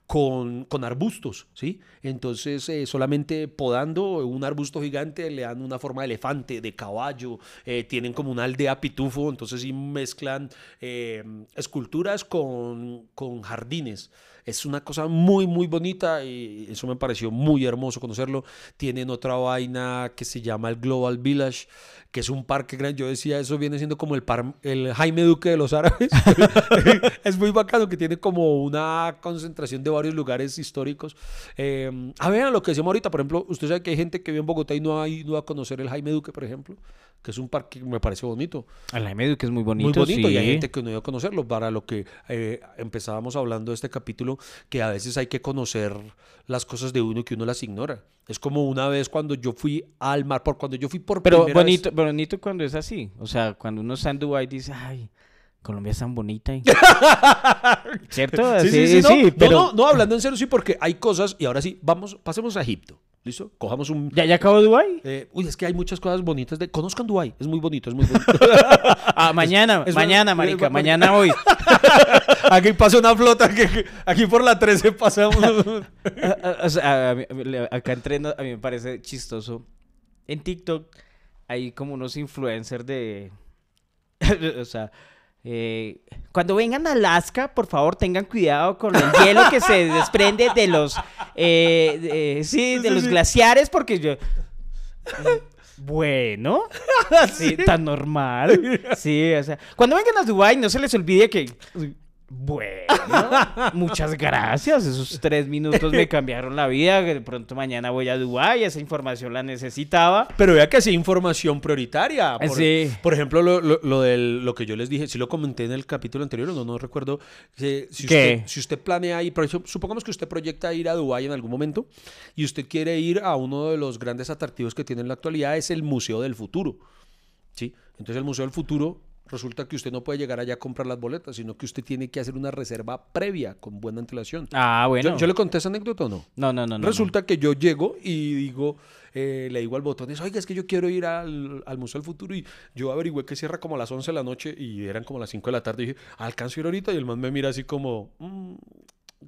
Con, con arbustos, ¿sí? Entonces, eh, solamente podando un arbusto gigante le dan una forma de elefante, de caballo, eh, tienen como una aldea pitufo, entonces sí mezclan eh, esculturas con, con jardines. Es una cosa muy, muy bonita y eso me pareció muy hermoso conocerlo. Tienen otra vaina que se llama el Global Village, que es un parque grande. Yo decía, eso viene siendo como el, par- el Jaime Duque de los árabes. es muy bacano que tiene como una concentración de varios lugares históricos. Eh, a ver, lo que decíamos ahorita, por ejemplo, usted sabe que hay gente que vive en Bogotá y no ha ido a conocer el Jaime Duque, por ejemplo, que es un parque que me parece bonito. El Jaime Duque es muy bonito. Muy bonito y hay gente que no iba a conocerlo. Para lo que eh, empezábamos hablando de este capítulo, que a veces hay que conocer las cosas de uno que uno las ignora. Es como una vez cuando yo fui al mar, por cuando yo fui por Pero primera bonito, vez. bonito cuando es así. O sea, cuando uno está en Dubái dice, ay, Colombia es tan bonita. y-". ¿Cierto? Sí, sí, Sí, sí, no, sí, no, pero no, no, hablando en serio, sí, porque hay cosas, y ahora sí, vamos, pasemos a Egipto. ¿Listo? Cojamos un. ¿Ya, ya acabó Dubái? eh, uy, es que hay muchas cosas bonitas. De, conozcan Dubái, es muy bonito, es muy bonito. Ah, mañana, es mañana, marica, es- mañana voy. aquí pasa una flota, que, que- aquí por la 13 pasa un- Ah, ah, o sea, a mí- a mí- acá entreno, a mí me parece chistoso. En TikTok hay como unos influencers de... o sea, eh, cuando vengan a Alaska, por favor tengan cuidado con el hielo que se desprende de los... eh, de- sí, de los glaciares, porque yo... eh, Bueno, sí, tan normal. Sí, o sea, cuando vengan a Dubai no se les olvide que bueno, muchas gracias. Esos tres minutos me cambiaron la vida. De pronto mañana voy a Dubái. Esa información la necesitaba. Pero vea que sí, información prioritaria. Por, Sí. por ejemplo, lo, lo, lo del, lo que yo les dije, sí lo comenté en el capítulo anterior, no, no recuerdo. que si, ¿Qué? usted, si usted planea ir, ejemplo, supongamos que usted proyecta ir a Dubái en algún momento y usted quiere ir a uno de los grandes atractivos que tiene en la actualidad, es el Museo del Futuro. ¿sí? Entonces el Museo del Futuro resulta que usted no puede llegar allá a comprar las boletas, sino que usted tiene que hacer una reserva previa con buena antelación. Ah, bueno. ¿Yo, yo le conté esa anécdota o no? No, no, no. no, Resulta que yo llego y digo, eh, le digo al botón, es, oiga, es que yo quiero ir al, al Museo del Futuro y yo averigüé que cierra como a las 11 de la noche y eran como las 5 de la tarde y dije, alcanzo a ir ahorita y el man me mira así como, "Mm,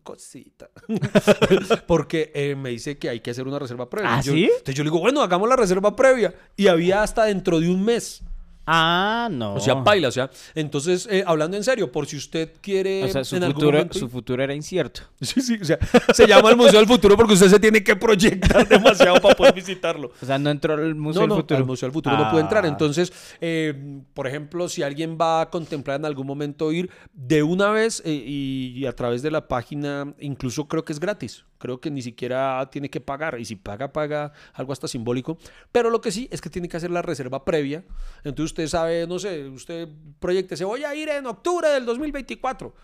cosita. Porque eh, me dice que hay que hacer una reserva previa. ¿Ah, Yo- sí? Entonces yo le digo, bueno, hagamos la reserva previa. Y había hasta dentro de un mes. Ah, no. O sea, baila, o sea. Entonces, eh, hablando en serio, por si usted quiere O sea, su en algún futuro, momento ir- su futuro era incierto. Sí, sí, o sea, se llama el Museo del Futuro porque usted se tiene que proyectar demasiado para poder visitarlo. O sea, no entró al Museo no, del no, Futuro. al Museo del Futuro no puede entrar. Ah. Entonces, eh, por ejemplo, si alguien va a contemplar en algún momento ir de una vez eh, y, y a través de la página, incluso creo que es gratis. Creo que ni siquiera tiene que pagar. Y si paga, paga algo hasta simbólico. Pero lo que sí es que tiene que hacer la reserva previa. Entonces usted sabe, no sé, usted proyecte, se voy a ir en octubre del 2024.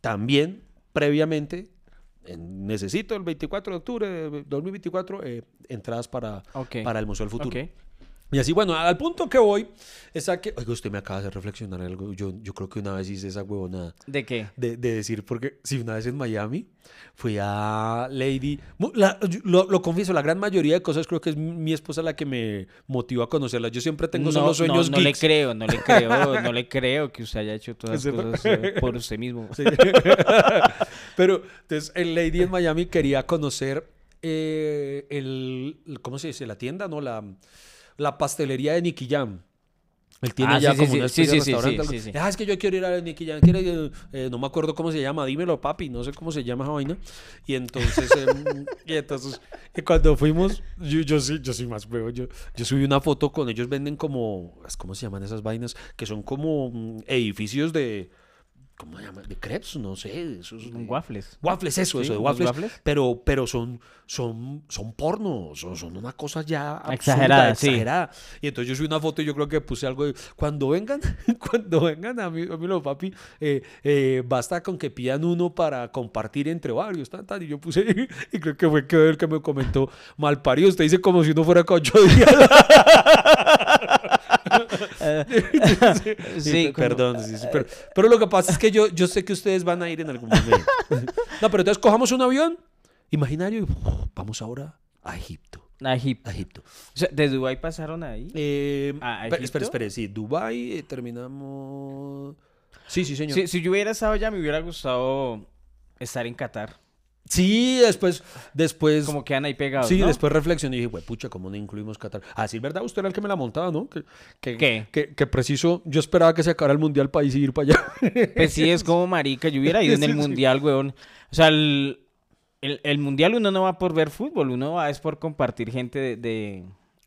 También, previamente, en- necesito el 24 de octubre de 2024 eh, entradas para, para el Museo del Futuro. Ok. Y así, bueno, al punto que voy es a que, oiga, usted me acaba de hacer reflexionar en algo. Yo, yo creo que una vez hice esa huevonada ¿De qué? de, de decir, porque si una vez en Miami fui a Lady, la- lo, lo confieso, la gran mayoría de cosas creo que es mi, esposa la que me motivó a conocerla. Yo siempre tengo solo no, sueños no, no le geeks. creo, no le creo, no le creo que usted haya hecho todas las cosas eh, por usted mismo. Sí. Pero entonces el Lady en Miami quería conocer eh, el- ¿cómo se dice? La tienda, ¿no? La, la pastelería de Nicky Jam. Él tiene Ah, ya sí, como sí, una especie de sí, sí, restaurante. Ah, es que yo quiero ir a Nicky Jam. quiero ir, eh, no me acuerdo cómo se llama. Dímelo, papi. No sé cómo se llama esa vaina. Y entonces, em, y entonces y cuando fuimos, yo, yo sí, yo soy más huevo. Yo, yo subí una foto con ellos. Venden como, ¿cómo se llaman esas vainas? Que son como mm, edificios de ¿cómo se llama? De crepes, no sé. Esos de- Waffles. Waffles, eso, Sí, eso, de waffles. waffles. Pero, pero son, son, son pornos, son, son una cosa ya absurda, Exagerada, sí. exagerada. Y entonces yo subí una foto y yo creo que puse algo de, cuando vengan, cuando vengan a mí, a mí los papi, eh, eh, basta con que pidan uno para compartir entre varios, tan, tan. Y yo puse, y creo que fue que el que me comentó, mal parido, usted dice como si uno fuera con ocho días. Sí, Sí, como- perdón, sí, sí, pero, pero lo que pasa es que yo, yo sé que ustedes van a ir en algún momento. No, pero entonces cojamos un avión imaginario y vamos ahora a Egipto. A Egipto. A Egipto. O sea, ¿de Dubái pasaron ahí? Eh, ¿A Egipto? espera, espera, sí, Dubai eh, terminamos. Sí, sí, señor. Si, si yo hubiera estado allá, me hubiera gustado estar en Qatar. Sí, después, después. Como quedan ahí pegados, Sí, ¿no? después reflexioné y dije, "Güey, pucha, ¿cómo no incluimos Qatar? Ah, sí, ¿verdad? Usted era el que me la montaba, ¿no? Que, que, ¿Qué? Que, que preciso, yo esperaba que se acabara el mundial y ir para allá. Pues sí, es como marica. Yo hubiera ido en el Sí, sí. mundial, weón. O sea, el, el, el mundial uno no va por ver fútbol, uno va es por compartir gente de, de,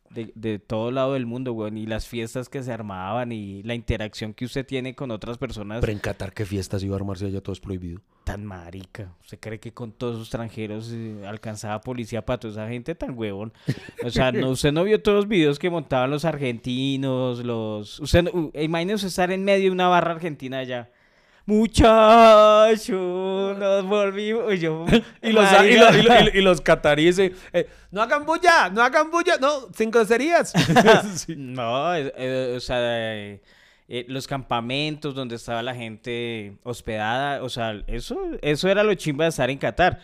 de- de todo lado del mundo, weón. Y las fiestas que se armaban y la interacción que usted tiene con otras personas Pero en Qatar, ¿qué fiestas iba a armarse allá? Todo es prohibido. tan marica. ¿Usted cree que con todos los extranjeros eh, alcanzaba policía para toda esa gente tan huevón? O sea, no, usted no vio todos los videos que montaban los argentinos, los... Usted, no- imagínese estar en medio de una barra argentina allá. Muchachos, nos volvimos. Y, yo, Y los, y, marica. lo- y lo- y lo- y los cataríes, eh, no hagan bulla, no hagan bulla, no, sin groserías. Sí. No, eh, o sea, eh, eh, los campamentos donde estaba la gente hospedada, o sea, eso, eso era lo chimba de estar en Qatar.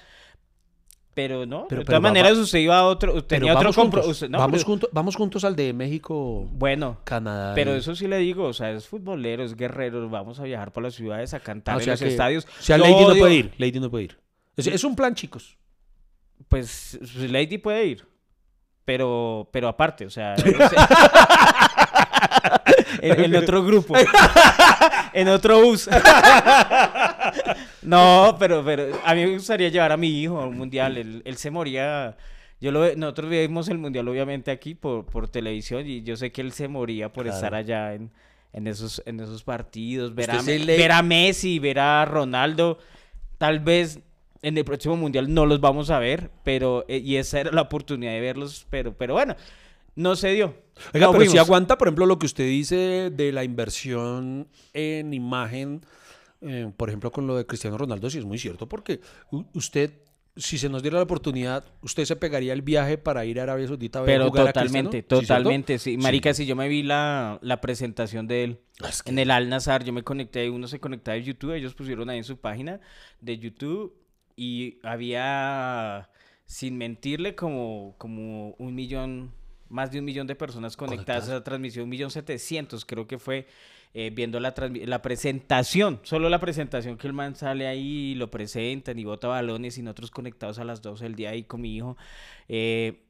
Pero no, Pero- de todas maneras usted iba a otro, tenía otro vamos compro- juntos, usted- no, vamos, pero- juntos, vamos juntos al de México, Bueno, Canadá. pero y- eso sí le digo, o sea, es futbolero, es guerrero, vamos a viajar por las ciudades a cantar Ah, o en sea los que- estadios. O sea, Yo Lady no puede ir, Lady no puede ir. Es, es un plan, chicos. Pues pues, Lady puede ir, pero, pero aparte, o sea, en, en otro grupo, en otro bus. no, pero, pero a mí me gustaría llevar a mi hijo a un mundial. Él, él se moría. Yo lo, nosotros vimos el mundial obviamente aquí por, por televisión y yo sé que él se moría por Claro. estar allá en, en esos, en esos partidos, ver a, le- ver a Messi, ver a Ronaldo. Tal vez en el próximo mundial no los vamos a ver, pero eh, y esa era la oportunidad de verlos, pero, pero bueno, no se dio. Oiga, No pero si aguanta, por ejemplo, lo que usted dice de la inversión en imagen, eh, por ejemplo, con lo de Cristiano Ronaldo, sí es muy cierto, porque usted, si se nos diera la oportunidad, usted se pegaría el viaje para ir a Arabia Saudita a ver Pero jugar a totalmente, totalmente, sí. Marica, si yo me vi la, la presentación de él Es que- en el Al Nazar, yo me conecté, uno se conectaba de YouTube, ellos pusieron ahí en su página de YouTube y había, sin mentirle, como, como un millón, más de un millón de personas conectadas a la transmisión, un millón setecientos creo que fue, eh, viendo la, la presentación, solo la presentación que el man sale ahí y lo presentan y bota balones y nosotros conectados a las 12 del día ahí con mi hijo. Eh,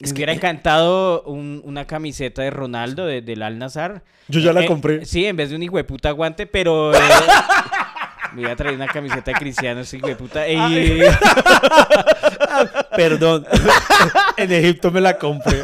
Es me que- hubiera encantado un- una camiseta de Ronaldo de- del Al Nazar. Yo ya la Eh, compré. Sí, en vez de un hijo de puta guante, pero. eh, me voy a traer una camiseta de cristiano, ese hijo de puta. Y, Perdón. en Egipto me la compré.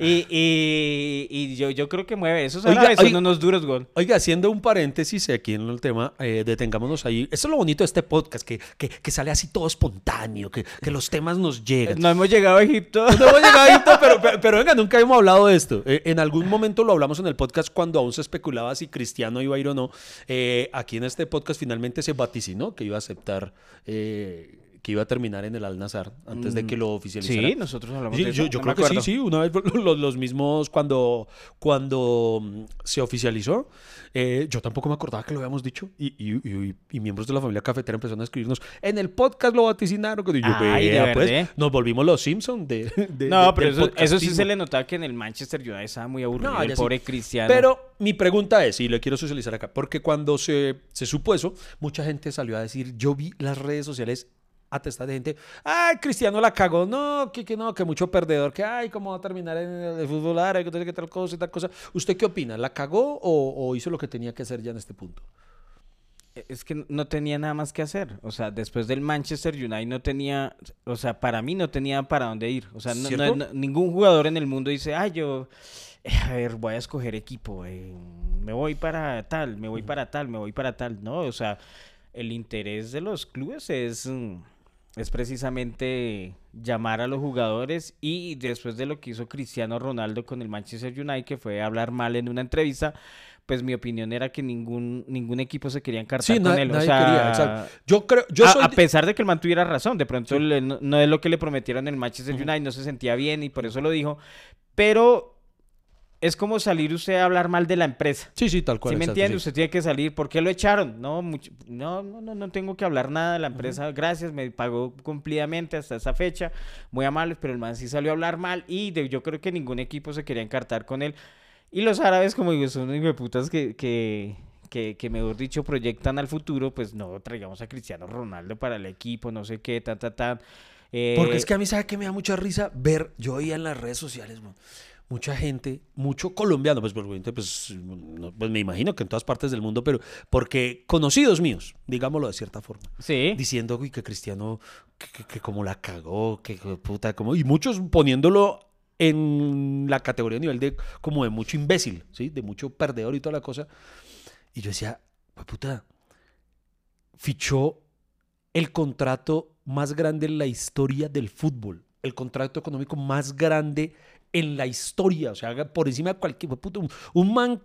y, y- y yo, yo creo que mueve. Esos Oiga, árabes son oiga. unos duros, gol. Oiga, haciendo un paréntesis aquí en el tema, eh, detengámonos ahí. Eso es lo bonito de este podcast, que, que, que sale así todo espontáneo, que, que los temas nos llegan. No hemos llegado a Egipto. No hemos llegado a Egipto, pero, pero, pero venga, nunca hemos hablado de esto. Eh, en algún momento lo hablamos en el podcast cuando aún se especulaba si Cristiano iba a ir o no. Eh, aquí en este podcast finalmente se vaticinó que iba a aceptar, eh, que iba a terminar en el Al Nazar antes de que lo oficializara. Sí, nosotros hablamos Sí, de yo, eso. yo no creo que sí, sí. Una vez los, los mismos, cuando, cuando mm, se oficializó, eh, yo tampoco me acordaba que lo habíamos dicho. Y, y- y- y miembros de la familia cafetera empezaron a escribirnos. En el podcast lo vaticinaron. Y yo, Ay, ¿de "Vea, pues, nos volvimos los Simpsons de, de- No, de- pero eso, eso sí se le notaba que en el Manchester United estaba muy aburrido. No, el sí. pobre Cristiano. Pero mi pregunta es, y le quiero socializar acá, porque cuando se, se supo eso, mucha gente salió a decir, yo vi las redes sociales atestadas de gente, ay, Cristiano la cagó, no, que, que no, que mucho perdedor, que ay, cómo va a terminar en el fútbol árabe, que que tal cosa y tal cosa. ¿Usted qué opina? ¿La cagó o, o hizo lo que tenía que hacer ya en este punto? es que no tenía nada más que hacer. O sea, después del Manchester United no tenía, o sea, para mí no tenía para dónde ir. O sea, no- no- ¿Cierto? no- ningún jugador en el mundo dice, ah, yo, eh, a ver, voy a escoger equipo. eh, me voy para tal, me voy para tal, me voy para tal. No, o sea, el interés de los clubes es, mm, es precisamente llamar a los jugadores y después de lo que hizo Cristiano Ronaldo con el Manchester United, que fue hablar mal en una entrevista, pues mi opinión era que ningún, ningún equipo se quería encartar Sí, con él. o nadie sea, quería, exacto. Yo creo, yo a, soy a pesar de que el man tuviera razón, de pronto le- no, no es lo que le prometieron en el Manchester United, no se sentía bien y por eso lo dijo, pero es como salir usted a hablar mal de la empresa. Sí, sí, tal cual. ¿Sí me entiende? sí. Usted tiene que salir. ¿Por qué lo echaron? No, mucho- no, no, no, no tengo que hablar nada de la empresa. Gracias, me pagó cumplidamente hasta esa fecha. Muy amable, pero el man sí salió a hablar mal y de- yo creo que ningún equipo se quería encartar con él. Y los árabes, como digo, son unos putas que, que, que, que, mejor dicho, proyectan al futuro. Pues no, traigamos a Cristiano Ronaldo para el equipo, no sé qué, ta, ta, ta. Eh, Porque es que a mí, ¿sabe que me da mucha risa? Ver, yo veía en las redes sociales, man, mucha gente, mucho colombiano, pues, pues, no, pues me imagino que en todas partes del mundo, pero porque conocidos míos, digámoslo de cierta forma, Sí. diciendo uy, que Cristiano, que, que- que como la cagó, que, que puta, como, y muchos poniéndolo en la categoría a nivel de como de mucho imbécil, ¿sí? De mucho perdedor y toda la cosa. Y yo decía, "Hue puta, fichó el contrato más grande en la historia del fútbol, el contrato económico más grande en la historia, o sea, por encima de cualquier puta, un, un man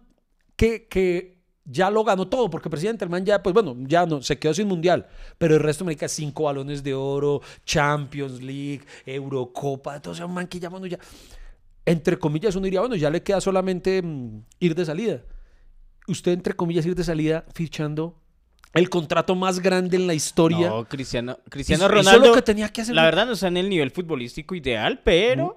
que, que ya lo ganó todo, porque presidente, el man ya, pues bueno, ya no, se quedó sin mundial, pero el resto, me cinco balones de oro, Champions League, Eurocopa, entonces un man que ya, bueno, ya, entre comillas, uno diría, bueno, ya le queda solamente mm, ir de salida. Usted, entre comillas, ir de salida fichando el contrato más grande en la historia. No, Cristiano, Ronaldo. lo que tenía que hacer. La verdad no está en el nivel futbolístico ideal, pero,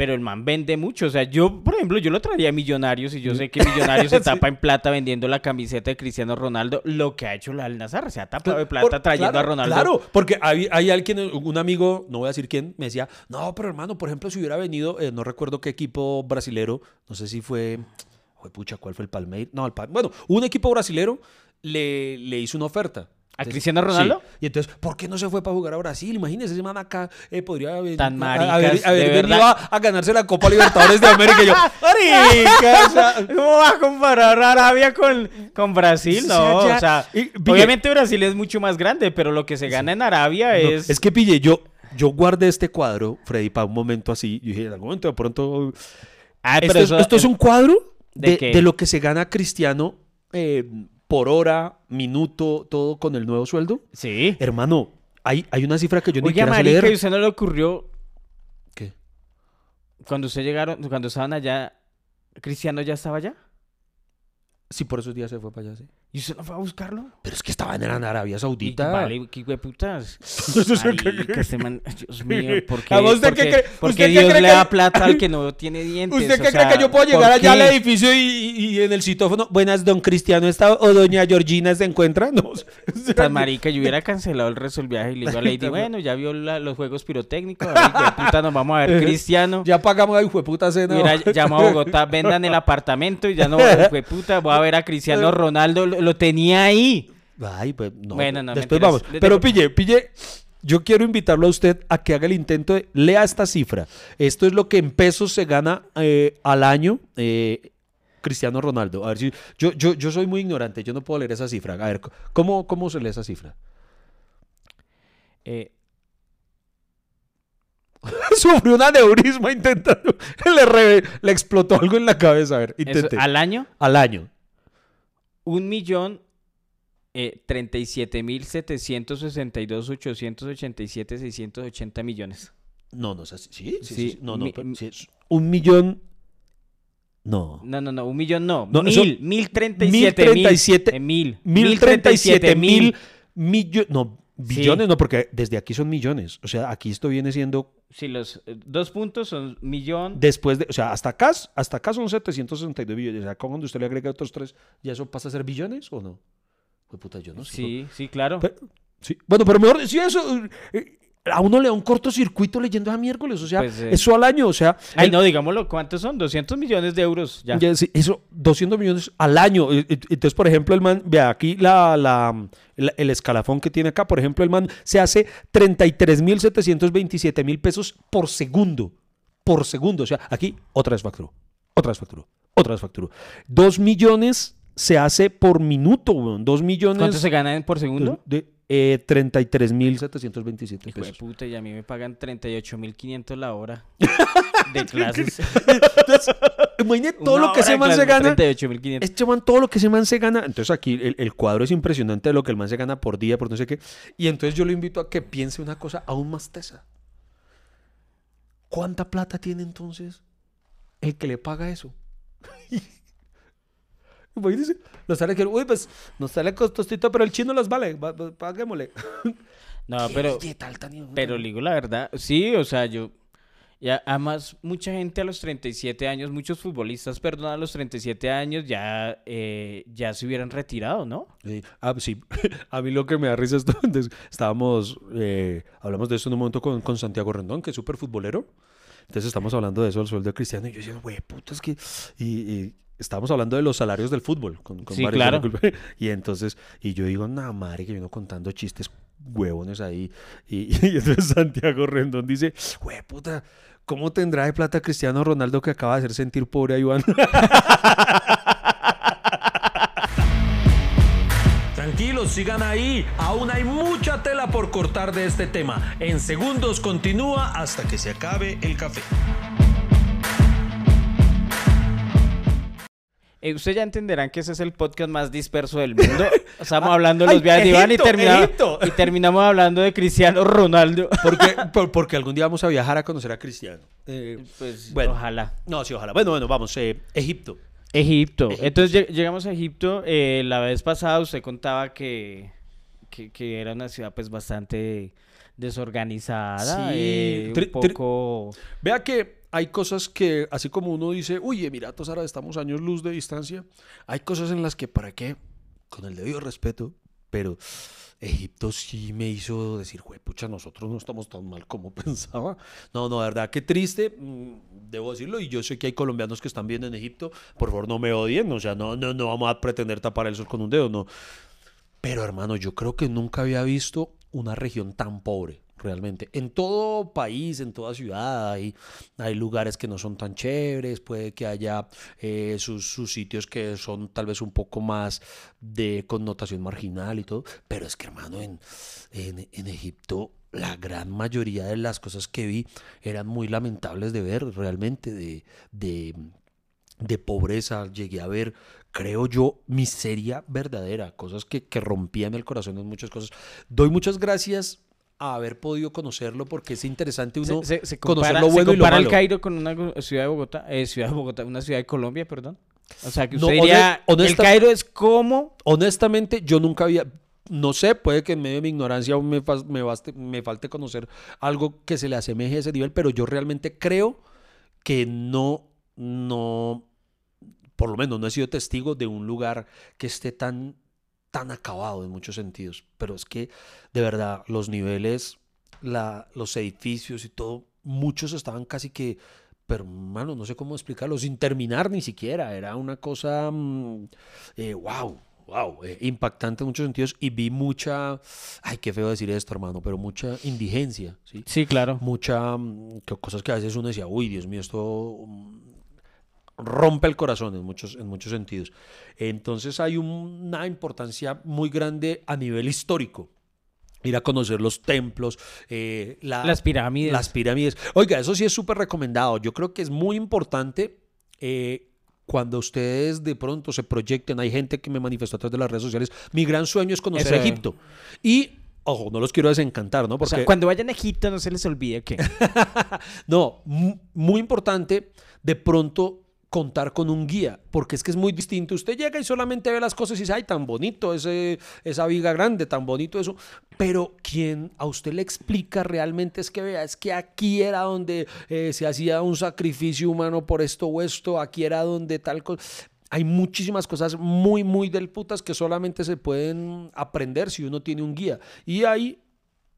pero el man vende mucho. O sea, yo, por ejemplo, yo lo traería a Millonarios y yo sé que Millonarios se tapa en plata vendiendo la camiseta de Cristiano Ronaldo, lo que ha hecho la Al Nazar, se ha tapado de plata Por- trayendo claro, a Ronaldo. Claro, porque hay, hay alguien, un amigo, no voy a decir quién, me decía, no, pero hermano, por ejemplo, si hubiera venido, eh, no recuerdo qué equipo brasilero, no sé si fue, fue pucha, ¿cuál fue el Palmeiras? No, el Pal- bueno, un equipo brasilero le, le hizo una oferta. ¿A Cristiano Ronaldo? Sí. Y entonces, ¿por qué no se fue para jugar a Brasil? Imagínese, ese man acá eh, podría haber, Tan maricas, haber, haber venido a, a ganarse la Copa Libertadores de América. Y yo, ¿Cómo va a comparar Arabia con, con Brasil? No, o sea, Y, obviamente Brasil es mucho más grande, pero lo que se gana en Arabia No, es... es que pille, yo, yo guardé este cuadro, Freddy, para un momento así. Yo dije, en algún momento de pronto. Ah, esto, es, esto es un cuadro ¿De de, qué? de lo que se gana Cristiano eh, por hora, minuto, todo con el nuevo sueldo. Sí. Hermano, hay, hay una cifra que yo ni quiero marica, ¿y leer. usted no le ocurrió ¿Qué? cuando usted llegaron, cuando estaban allá, Cristiano ya estaba allá? Sí, por esos días se fue para allá, sí. ¿Y usted no fue a buscarlo? Pero es que estaban en Arabia Y, Saudita. vale, qué hueputas. Este man- Dios mío, ¿por qué, ¿usted por qué cree- usted Dios cree le que- da plata al que no tiene dientes? ¿Usted qué cree sea, que yo puedo ¿por llegar allá al edificio y, en el citófono, buenas, don Cristiano está o doña Georgina se encuentra? No. Tan marica, yo hubiera cancelado el resto del viaje y le digo a Lady, bueno, ya vio la- los juegos pirotécnicos, ahora, puta, nos vamos a ver Cristiano. Ya pagamos a hijo de puta cena. Hubiera llamado a Bogotá, vendan el apartamento y ya no, hijo de puta, voy a ver a Cristiano Ronaldo, lo, tenía ahí. Ay, pues no. Bueno, no, Después mentiras. vamos. Pero pille, pille. Yo quiero invitarlo a usted a que haga el intento de. Lea esta cifra. Esto es lo que en pesos se gana eh, al año eh, Cristiano Ronaldo. A ver si. Yo, yo, yo soy muy ignorante. Yo no puedo leer esa cifra. A ver, ¿cómo, cómo se lee esa cifra? Eh, Sufrió un aneurisma intentando. Le, re- le explotó algo en la cabeza. A ver, eso, intente. al año, al año. Un millón eh, treinta y siete mil setecientos sesenta y dos ochocientos ochenta y siete seiscientos ochenta millones. No, no, o sea, sí, sí, sí, Sí, no, no, mi- pero sí es un millón. No. No, no, no, un millón no, No, mil, mil treinta y siete mil, 1037 eh, mil, Mil treinta y siete mil millones. No, Sí. billones, no, porque desde aquí son millones. O sea, aquí esto viene siendo Sí, los eh, dos puntos son millón, después de. O sea, hasta acá, hasta acá son 762 billones. O sea, cuando usted le agrega otros tres, ¿ya eso pasa a ser billones o no? Pues puta, yo no sé. sí, sí, claro. Pero- sí. Bueno, pero mejor, si eso. eh, a uno le da un cortocircuito leyendo a miércoles, o sea, Pues, eh. eso al año, o sea, Ay, el- no, digámoslo, ¿cuántos son? 200 millones de euros. Ya. ya, sí, eso, 200 millones al año. Entonces, por ejemplo, el man, vea aquí la, la- la- el escalafón que tiene acá, por ejemplo, el man se hace 33.727 mil pesos por segundo. Por segundo. O sea, aquí otra vez facturó, otra vez facturó, otra vez facturó. 2 millones se hace por minuto, weón. 2 millones ¿Cuánto se ganan por segundo? de eh, 33.727 Hijo de pesos. puta, y a mí me pagan 38.500 la hora de clases. Imagínate todo Una lo que ese man se gana. 38.500. Este man, todo lo que ese man se gana. Entonces aquí el, el cuadro es impresionante de lo que el man se gana por día, por no sé qué. Y entonces yo lo invito a que piense una cosa aún más tesa. ¿Cuánta plata tiene entonces el que le paga eso? Imagínese, no sale que, uy, pues, no sale costosito, pero el chino las vale, va- va- paguémosle. No, pero, tal tan pero puta. digo la verdad, sí, o sea, yo... Ya, además, mucha gente a los 37 años, muchos futbolistas, perdón, a los 37 años ya, eh, ya se hubieran retirado, ¿no? Sí, ah, sí. A mí lo que me da risa es entonces, estábamos, eh, hablamos de esto en un momento con, con Santiago Rendón, que es súper futbolero. Entonces estamos hablando de eso, el sueldo de Cristiano. Y yo decía, güey, puta, es que... Y, y estábamos hablando de los salarios del fútbol. Con, con Sí, varios claro. Y entonces, y yo digo, nada, madre, que vino contando chistes huevones ahí. Y, y entonces Santiago Rendón dice, güey, puta, ¿cómo tendrá de plata Cristiano Ronaldo que acaba de hacer sentir pobre a Iván? Tranquilos, sigan ahí. Aún hay mucha tela por cortar de este tema. En segundos continúa hasta que se acabe el café. Eh, Ustedes ya entenderán que ese es el podcast más disperso del mundo. Estamos hablando de los viajes de Iván y terminamos, Egipto. y terminamos hablando de Cristiano Ronaldo. Porque, por- porque algún día vamos a viajar a conocer a Cristiano. Eh, Pues Bueno. ojalá. no, sí, ojalá. Bueno, bueno, vamos. eh, Egipto. Egipto. Egipto, Entonces lleg- llegamos a Egipto. eh, la vez pasada usted contaba que, que, que era una ciudad pues bastante desorganizada. Sí, eh, tri- un tri- poco... Vea que hay cosas que, así como uno dice, uy, Emiratos Árabes estamos años luz de distancia, hay cosas en las que, ¿para qué? Con el debido respeto, pero Egipto sí me hizo decir, pucha, nosotros no estamos tan mal como pensaba. No, no, de verdad, qué triste, mm, debo decirlo, y yo sé que hay colombianos que están viendo en Egipto, por favor no me odien, o sea, no, no, no vamos a pretender tapar el sol con un dedo, no. Pero hermano, yo creo que nunca había visto una región tan pobre, realmente. En todo país, en toda ciudad, hay, hay lugares que no son tan chéveres, puede que haya eh, sus, sus sitios que son tal vez un poco más de connotación marginal y todo. Pero es que hermano, en, en, en Egipto la gran mayoría de las cosas que vi eran muy lamentables de ver, realmente, de, de, de pobreza, llegué a ver, creo yo, miseria verdadera, cosas que, que rompían el corazón en muchas cosas. Doy muchas gracias a haber podido conocerlo porque es interesante uno se, se- se conocer se bueno y lo compara el. Cairo con una ciudad de Bogotá, eh, ciudad de Bogotá, una ciudad de Colombia, perdón. O sea, que No, usted diría, el Cairo es como... Honestamente, yo nunca había, no sé, puede que en medio de mi ignorancia aún me, me, baste- me falte conocer algo que se le asemeje a ese nivel, pero yo realmente creo que no, no, por lo menos no he sido testigo de un lugar que esté tan, tan acabado en muchos sentidos. Pero es que, de verdad, los niveles, la, los edificios y todo, muchos estaban casi que, pero mano, no sé cómo explicarlo, sin terminar ni siquiera. Era una cosa, mm, eh, wow. Wow, eh, impactante en muchos sentidos y vi mucha, ay, qué feo decir esto, hermano, pero mucha indigencia, ¿sí? Sí, claro. mucha mm, que- cosas que a veces uno decía, uy, Dios mío, esto mm, rompe el corazón en muchos, en muchos sentidos. Entonces hay un- una importancia muy grande a nivel histórico. Ir a conocer los templos, eh, la- Las pirámides. las pirámides. Oiga, eso sí es súper recomendado. Yo creo que es muy importante eh, cuando ustedes de pronto se proyecten. Hay gente que me manifestó a través de las redes sociales. Mi gran sueño es conocer Eso. Egipto. Y, ojo, no los quiero desencantar, ¿no? O Porque sea, cuando vayan a Egipto no se les olvide que... no, mu- muy importante de pronto contar con un guía, porque es que es muy distinto. Usted llega y solamente ve las cosas y dice, ay, tan bonito ese, esa viga grande, tan bonito eso. Pero quien a usted le explica realmente es que vea, es que aquí era donde eh, se hacía un sacrificio humano por esto o esto, aquí era donde tal cosa. Hay muchísimas cosas muy, muy del putas que solamente se pueden aprender si uno tiene un guía. Y hay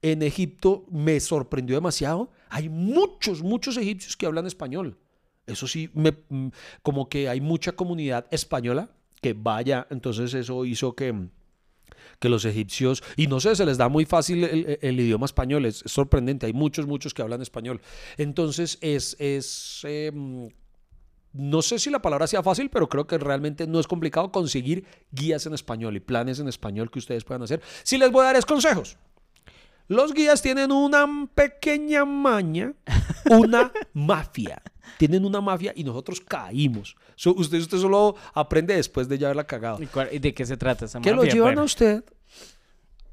en Egipto me sorprendió demasiado. Hay muchos, muchos egipcios que hablan español. Eso sí, me, mm, como que hay mucha comunidad española que vaya, entonces eso hizo que, que los egipcios, y no sé, se les da muy fácil el, idioma español, es, sorprendente, hay muchos, muchos que hablan español. Entonces es, es em, no sé si la palabra sea fácil, pero creo que realmente no es complicado conseguir guías en español y planes en español que ustedes puedan hacer. Si les voy a dar es consejos. Los guías tienen una pequeña maña, una mafia. Tienen una mafia y nosotros caímos. usted, usted solo aprende después de ya haberla cagado. ¿Y, de qué se trata esa mafia? Que lo llevan a usted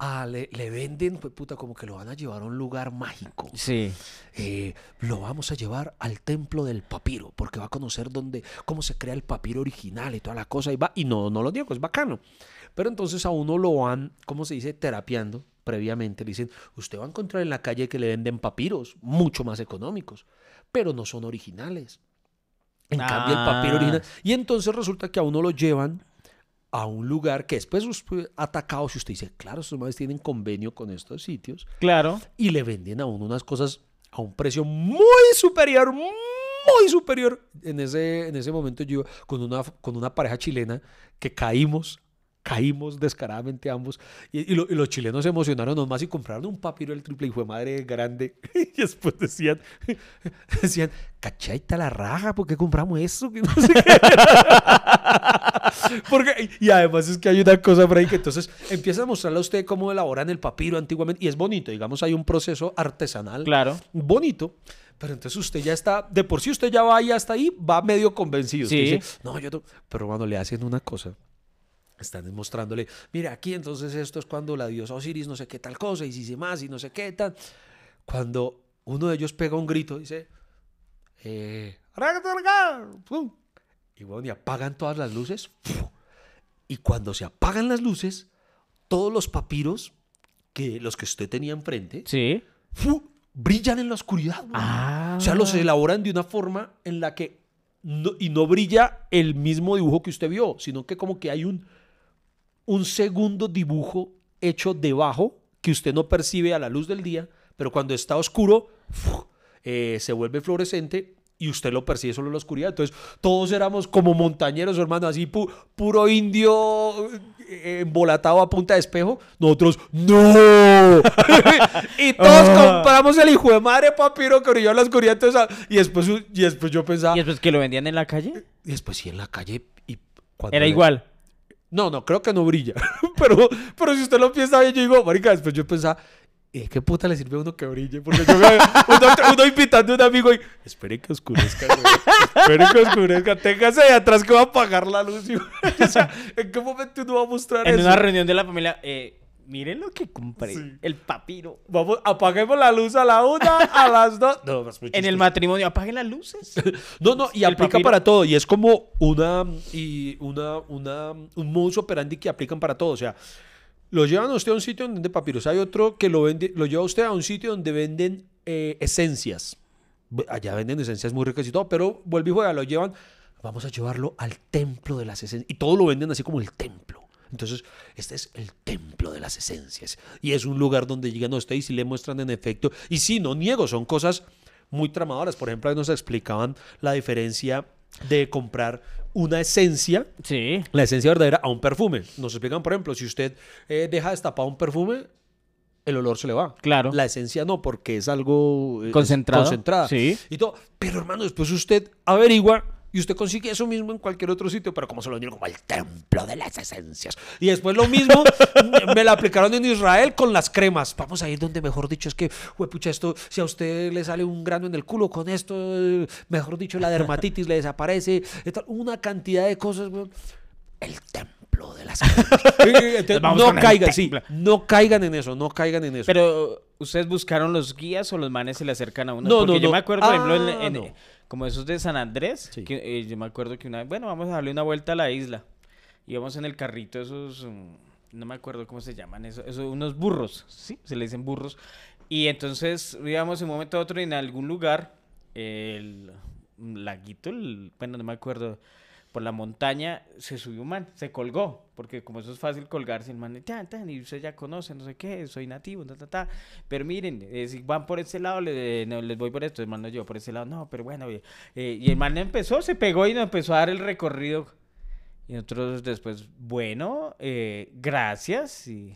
Ah, le, venden, pues puta, como que lo van a llevar a un lugar mágico. Sí. Eh, lo vamos a llevar al templo del papiro, porque va a conocer dónde, cómo se crea el papiro original y toda la cosa. Y va, y no, no lo digo, es bacano. Pero entonces a uno lo van, ¿cómo se dice? Terapiando previamente. Le dicen, usted va a encontrar en la calle que le venden papiros, mucho más económicos, pero no son originales. En cambio, el papiro ah. original. Y entonces resulta que a uno lo llevan a un lugar que después fue atacado. Si usted dice, claro, estos madres tienen convenio con estos sitios. Claro. Y le venden a uno unas cosas a un precio muy superior, muy superior. En ese, en ese momento yo con una, con una pareja chilena que caímos caímos descaradamente ambos. Y, los chilenos se emocionaron nomás y compraron un papiro del triple y fue madre grande. y después decían, decían, cachaita la raja, ¿por qué compramos eso? Porque, y además es que hay una cosa por ahí que entonces empieza a mostrarle a usted cómo elaboran el papiro antiguamente. Y es bonito, digamos, hay un proceso artesanal. Claro. Bonito. Pero entonces usted ya está, de por sí usted ya va y hasta ahí, va medio convencido. Sí. dice, no, yo no. Pero cuando le hacen una cosa están demostrándole, mira, aquí entonces esto es cuando la diosa Osiris no sé qué tal cosa, y si se más, y no sé qué tal. Cuando uno de ellos pega un grito, dice, eh, y bueno, y apagan todas las luces. Y cuando se apagan las luces, todos los papiros, que los que usted tenía enfrente, sí. brillan en la oscuridad. Ah. O sea, los elaboran de una forma en la que y no brilla el mismo dibujo que usted vio, sino que como que hay un un segundo dibujo hecho debajo que usted no percibe a la luz del día, pero cuando está oscuro eh, se vuelve fluorescente y usted lo percibe solo en la oscuridad. Entonces, todos éramos como montañeros, hermano, así puro indio eh, embolatado a punta de espejo. Nosotros, ¡no! y todos ah. compramos el hijo de madre papiro que brilló en la oscuridad. y, después, y después yo pensaba. ¿Y después que lo vendían en la calle? Y después sí, en la calle. Y Era igual. No, no, creo que no brilla. pero, pero si usted lo piensa bien, yo digo, marica, después yo pensaba, ¿y qué puta le sirve a uno que brille? Porque yo uno, uno, invitando a un amigo y, espere que oscurezca, espere que oscurezca, téngase ahí atrás que va a apagar la luz. o sea, ¿en qué momento uno va a mostrar eso? En una reunión de la familia, eh, Miren lo que compré. El papiro. Vamos, apaguemos la luz a la una, a las dos. No, en el matrimonio, apaguen las luces. no, no, y aplica para todo. Y es como una, y una, una, un modus operandi que aplican para todo. O sea, lo llevan a usted a un sitio donde venden papiros. Hay otro que lo vende, lo lleva a usted a un sitio donde venden eh, esencias. Allá venden esencias muy ricas y todo, pero vuelve y juega, lo llevan. Vamos a llevarlo al templo de las esencias. Y todo lo venden así como el templo. Entonces, este es el templo de las esencias. Y es un lugar donde llegan a usted y si le muestran en efecto. Y sí, no niego, son cosas muy tramadoras. Por ejemplo, ahí nos explicaban la diferencia de comprar una esencia, sí. la esencia verdadera, a un perfume. Nos explican, por ejemplo, si usted eh, deja destapado un perfume, el olor se le va. Claro. La esencia no, porque es algo eh, concentrado. concentrada. Sí. Y todo. Pero hermano, después usted averigua y usted consigue eso mismo en cualquier otro sitio, pero como se lo vendieron como el templo de las esencias. Y después lo mismo me la aplicaron en Israel con las cremas. Vamos a ir donde, mejor dicho, es que, pucha, esto, si a usted le sale un grano en el culo con esto, mejor dicho, la dermatitis le desaparece. Una cantidad de cosas, El templo de las esencias. no caigan, sí, no caigan en eso, no caigan en eso. Pero, ¿ustedes buscaron los guías o los manes se le acercan a uno? No, Porque no, yo me acuerdo, por ejemplo, en, ah, como esos de San Andrés, que, eh, yo me acuerdo que una vez, bueno, vamos a darle una vuelta a la isla. Íbamos en el carrito esos, mm, no me acuerdo cómo se llaman, esos, unos burros, ¿sí? Se le dicen burros. Y entonces íbamos en un momento a otro en algún lugar, el laguito, bueno, no me acuerdo, por la montaña, se subió un man, se colgó, porque como eso es fácil colgarse, el man, tan, tan, y usted ya conoce, no sé qué, soy nativo, ta, ta, ta. Pero miren, eh, si van por este lado, le- no, les voy por esto, el man no yo por ese lado, no, pero bueno, eh, eh, y el man empezó, se pegó y nos empezó a dar el recorrido. Y nosotros después, bueno, eh, gracias, y,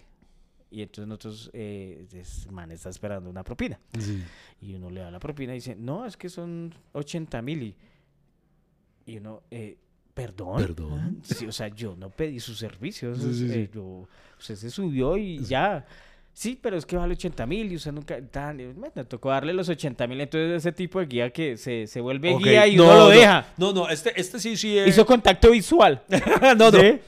y entonces nosotros, eh, este man está esperando una propina. Y uno le da la propina y dice, no, es que son 80 mil. Y, y uno, eh, perdón. Perdón. Sí, o sea, yo no pedí sus servicios. Sí, eh, yo- usted se subió y ya. Sí, pero es que vale 80 mil y usted nunca... Tan, me tocó darle los 80 mil. Entonces ese tipo de guía que se, se vuelve guía y no, uno lo no, deja. No, no, este, este sí, sí. Hizo contacto visual. no, no. Eh,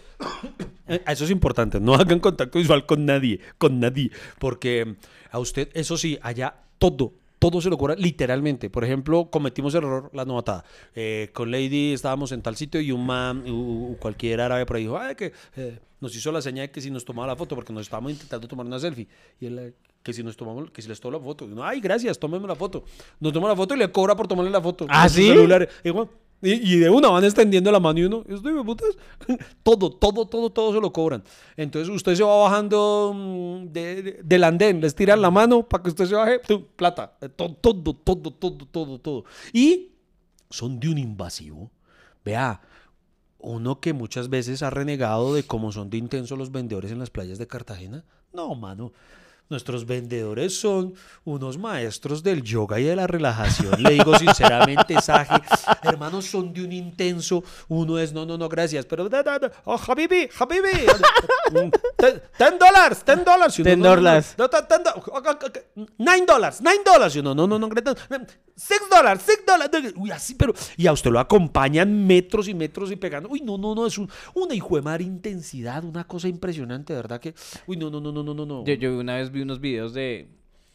Eso es importante, no hagan contacto visual con nadie, con nadie, porque a usted, eso sí, allá todo, todo se lo cobra literalmente. Por ejemplo, cometimos el error, la novatada. Eh, con Lady estábamos en tal sitio y un man, u- cualquier árabe por ahí dijo, "Ay, que eh, nos hizo la seña de que si nos tomaba la foto, porque nos estábamos intentando tomar una selfie. Y él, eh, que si nos tomamos, que si les tomo la foto. Y ay, gracias, tómenme la foto. Nos toma la foto y le cobra por tomarle la foto. ¿Ah, sí? celular. Y, bueno, y- y de una van extendiendo la mano y uno, putas. Todo, todo, todo, todo se lo cobran. Entonces usted se va bajando mm, de- de- del andén, les tiran la mano para que usted se baje, plata. Eh, to- Todo, todo, todo, todo, todo. Y son de un invasivo. Vea, uno que muchas veces ha renegado de cómo son de intensos los vendedores en las playas de Cartagena. No, mano. Nuestros vendedores son unos maestros del yoga y de la relajación. Le digo sinceramente, Saje, hermanos, son de un intenso. Uno es, no, no, no, gracias, pero, da, da, da, oh, Habibi, Habibi, Mm, ten dólares, ten dólares. Ten no, no, no, dólares. no, Nine dólares, nine dólares. Y uno, no, no, no, gracias. Six dólares, six dólares. Uy, así, pero. Y a usted lo acompañan metros y metros y pegando. Uy, no, no, no, es un, una hijo de madre intensidad, una cosa impresionante, verdad que. Uy, no, no, no, no, no, no. no. Yo, yo una vez vi unos videos de...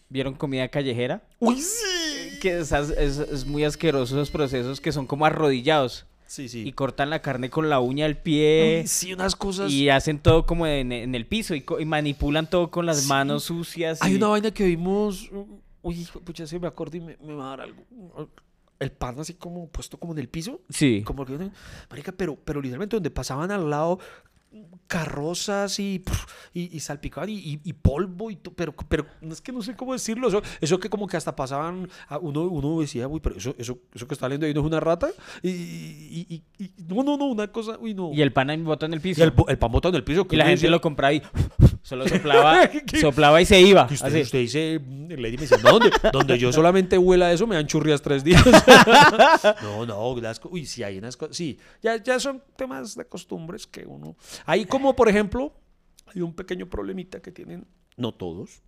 ¿Vieron comida callejera? Uy, sí. Que es, es- es muy asqueroso esos procesos que son como arrodillados. Sí, sí. Y cortan la carne con la uña del pie. Sí, unas cosas. Y hacen todo como en, en el piso y, y manipulan todo con las Sí. manos sucias. Hay y- una vaina que vimos. Uy, pucha, se me acuerdo y me, me va a dar algo. El pan así como puesto como en el piso. Sí. Como que, marica, pero, pero literalmente donde pasaban al lado carrozas y, y, y salpicaban y, y- y polvo y pero pero es que no sé cómo decirlo eso, eso que como que hasta pasaban a uno uno decía uy pero eso eso eso que está leyendo ahí no es una rata y, y- y- y- no no no una cosa uy no Y el pan ahí bota en el Y piso. el, po- el pan botado en el piso Y la gente decía- lo compraba y solo soplaba, ¿Qué? soplaba y se iba. usted, así. usted dice, mm, lady me dice, no, donde, donde yo solamente huela eso, me dan churrias tres días. no, no, las uy, sí, hay unas cosas, sí, ya, ya son temas de costumbres que uno... Hay como, por ejemplo, hay un pequeño problemita que tienen, no todos,